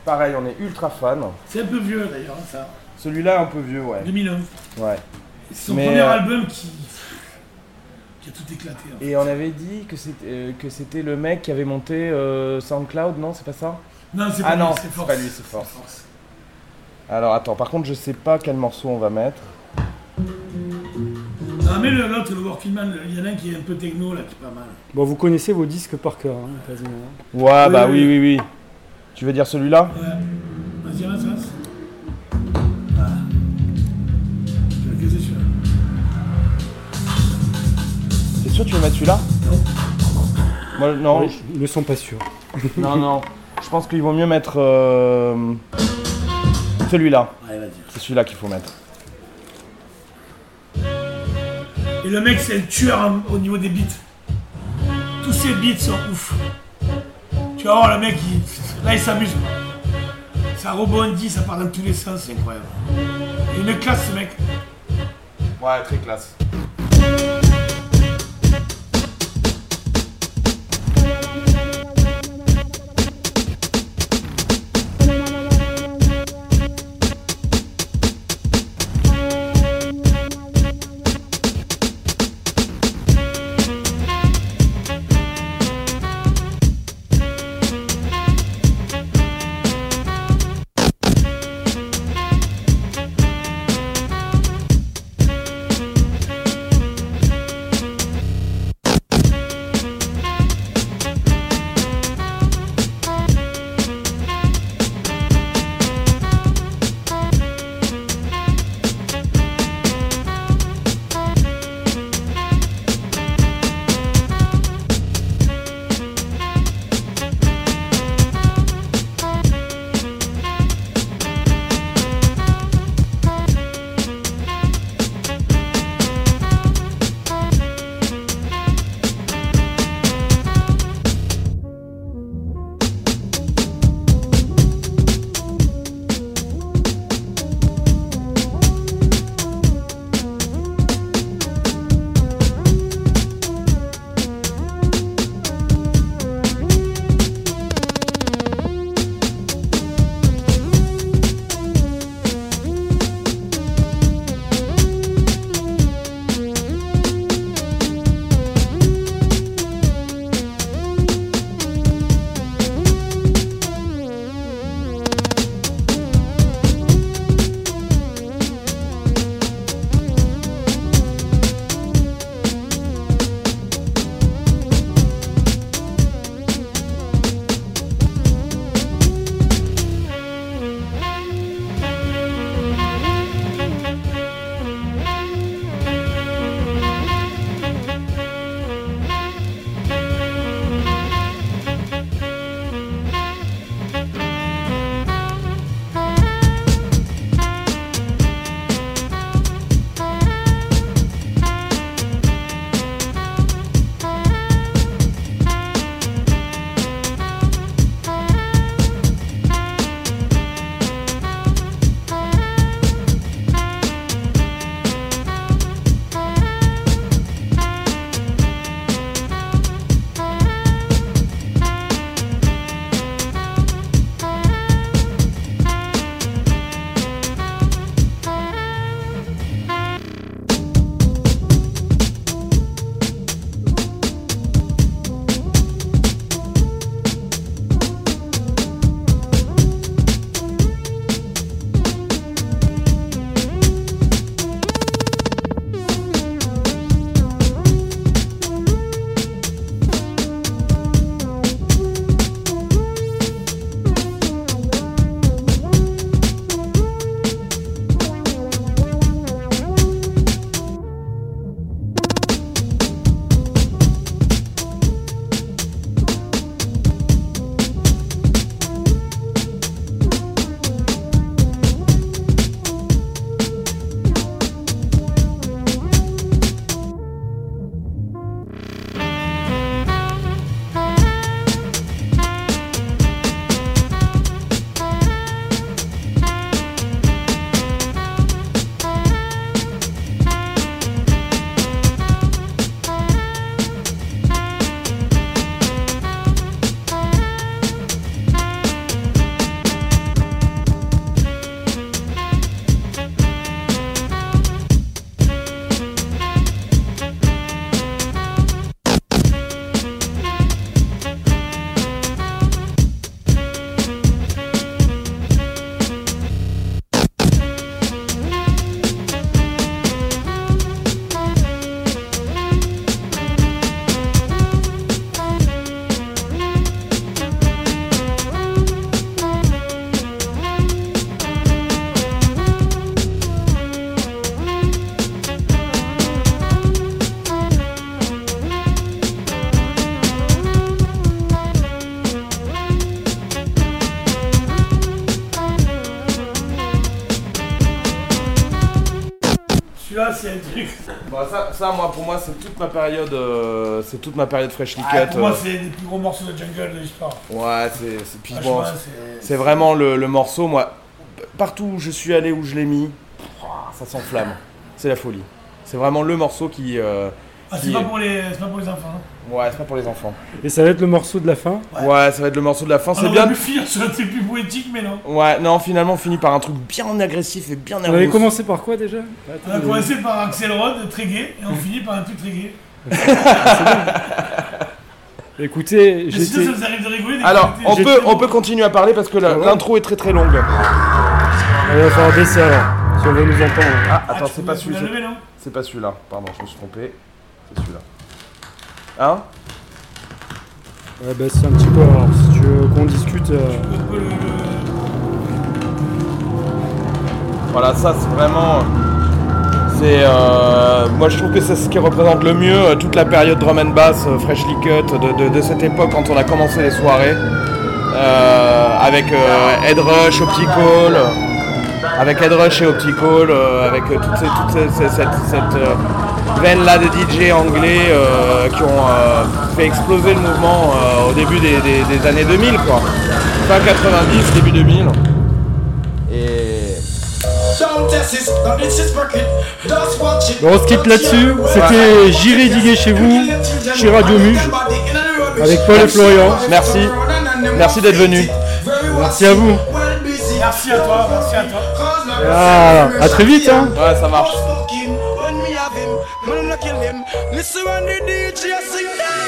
Pareil, on est ultra fan. C'est un peu vieux d'ailleurs, ça. Celui-là un peu vieux, ouais. 2009. Ouais. C'est son Mais, premier euh, album qui... qui a tout éclaté. Et on avait dit que c'était euh, que c'était le mec qui avait monté euh, SoundCloud, non C'est pas ça? Non, c'est Ah pas non, lui, c'est c'est Force. pas lui, c'est Force. Alors attends, par contre, je sais pas quel morceau on va mettre. Non, mais le- l'autre, le Working Man, il y en a un qui est un peu techno, là, qui est pas mal. Bon, vous connaissez vos disques par cœur, hein, quasiment. Ouais, Oui, bah oui. oui, oui. Tu veux dire celui-là? Ouais. Vas-y, avance, avance. Ah. Je vais caser celui-là. T'es sûr que tu veux mettre celui-là? Non. Moi, non. Ouais, Ils ne sont pas sûrs. Non, non. Je pense qu'il vaut mieux mettre euh, celui-là. Allez, vas-y. C'est celui-là qu'il faut mettre. Le mec, c'est un tueur en- au niveau des beats. Tous ses beats sont ouf. Tu vas voir, le mec, là, il s'amuse. Ça rebondit, ça part dans tous les sens, c'est incroyable. Il une classe, ce mec. Ouais, très classe. C'est un truc. Bah, ça, ça, moi, pour moi, c'est toute ma période, euh, c'est toute ma période freshly cut. Ah, pour moi, euh. c'est les plus gros morceaux de jungle de l'histoire. Ouais, c'est, c'est, puis bon, c'est- c'est vraiment le, le morceau, moi, partout où je suis allé, où je l'ai mis, ça s'enflamme. C'est la folie. C'est vraiment le morceau qui. euh, Ah, c'est qui- pas, pour les... c'est pas pour les enfants. hein. Ouais, c'est pas pour les enfants. Et ça va être le morceau de la fin? Ouais, ça va être le morceau de la fin. On C'est aurait bien. pu finir sur un truc plus poétique, mais non. Ouais, non, finalement, on finit par un truc bien agressif et bien On nerveux. avait commencé par quoi déjà? On a commencé par Axel Rod, très gay, et on finit par un truc très gay. Écoutez, Mais sinon, j'étais. ça vous arrive de rigoler dès Alors, que on peut, on peut continuer à parler parce que la- l'intro est très très longue. Il va falloir baisser alors, si on veut nous entendre. Ah, Ah, attends, tu c'est peux- pas tu celui-là. non? C'est pas celui-là. Pardon, je me suis trompé. C'est celui-là. Hein Ouais, baisse un petit peu alors, si tu veux qu'on discute. euh, Voilà, ça c'est vraiment. C'est. euh, moi je trouve que c'est ce qui représente le mieux euh, toute la période drum and bass, euh, freshly cut, de, de- de cette époque quand on a commencé les soirées. Euh, avec euh, Ed Rush, Optical, avec Ed Rush et Optical, euh, avec euh, toute, ces- toute ces- ces- cette, cette, euh, veine là de DJ anglais euh, qui ont euh, fait exploser le mouvement euh, au début des, des- des années 2000 quoi. Fin 90, début 2000. Et. Bon, on se quitte là-dessus. C'était J'irai diguer chez vous, chez Radio Muge, avec Paul et Florian. Merci. Merci d'être venu. Merci à vous. Merci à toi, merci à toi. Ah, à très vite, hein. Ouais, ça marche.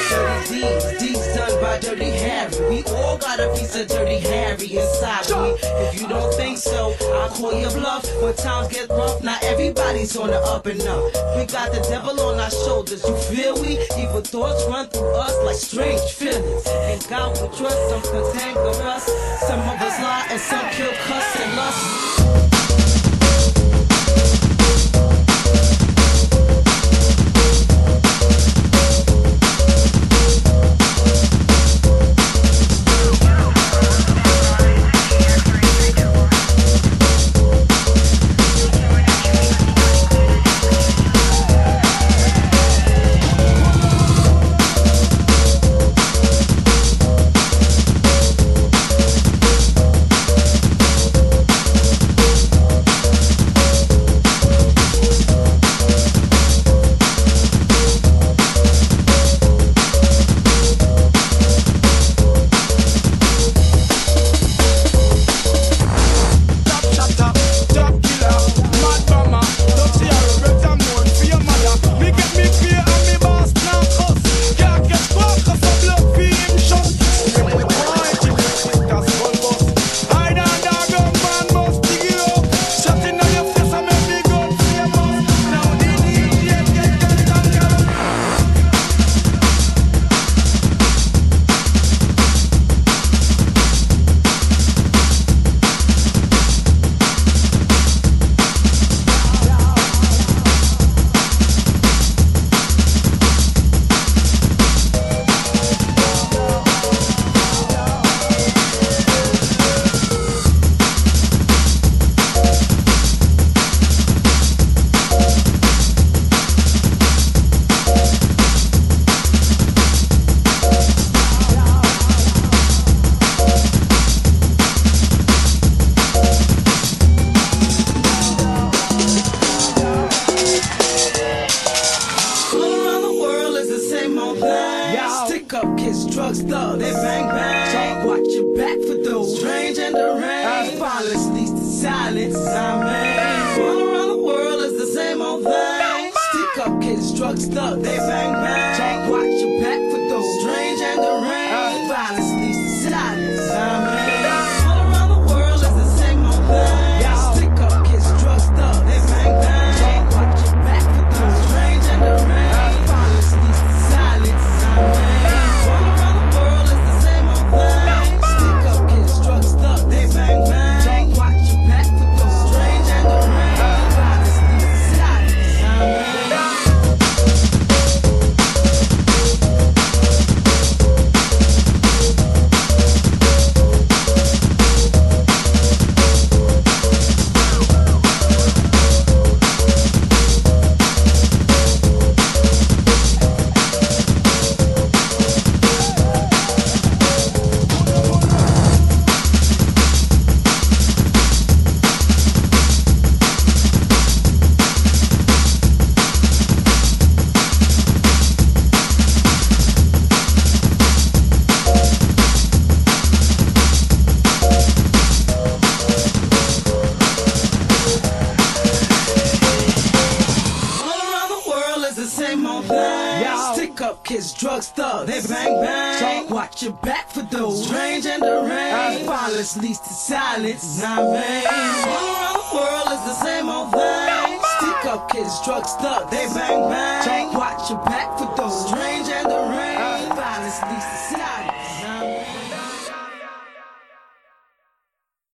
Dirty deeds, deeds done by Dirty Harry. We all got a piece of Dirty Harry inside me. If you don't think so, I'll call your bluff. When times get rough, not everybody's on the up and up. We got the devil on our shoulders, you feel we? Evil thoughts run through us like strange feelings. And God we trust, some contangle us. Some of us lie and some kill, cuss and lust.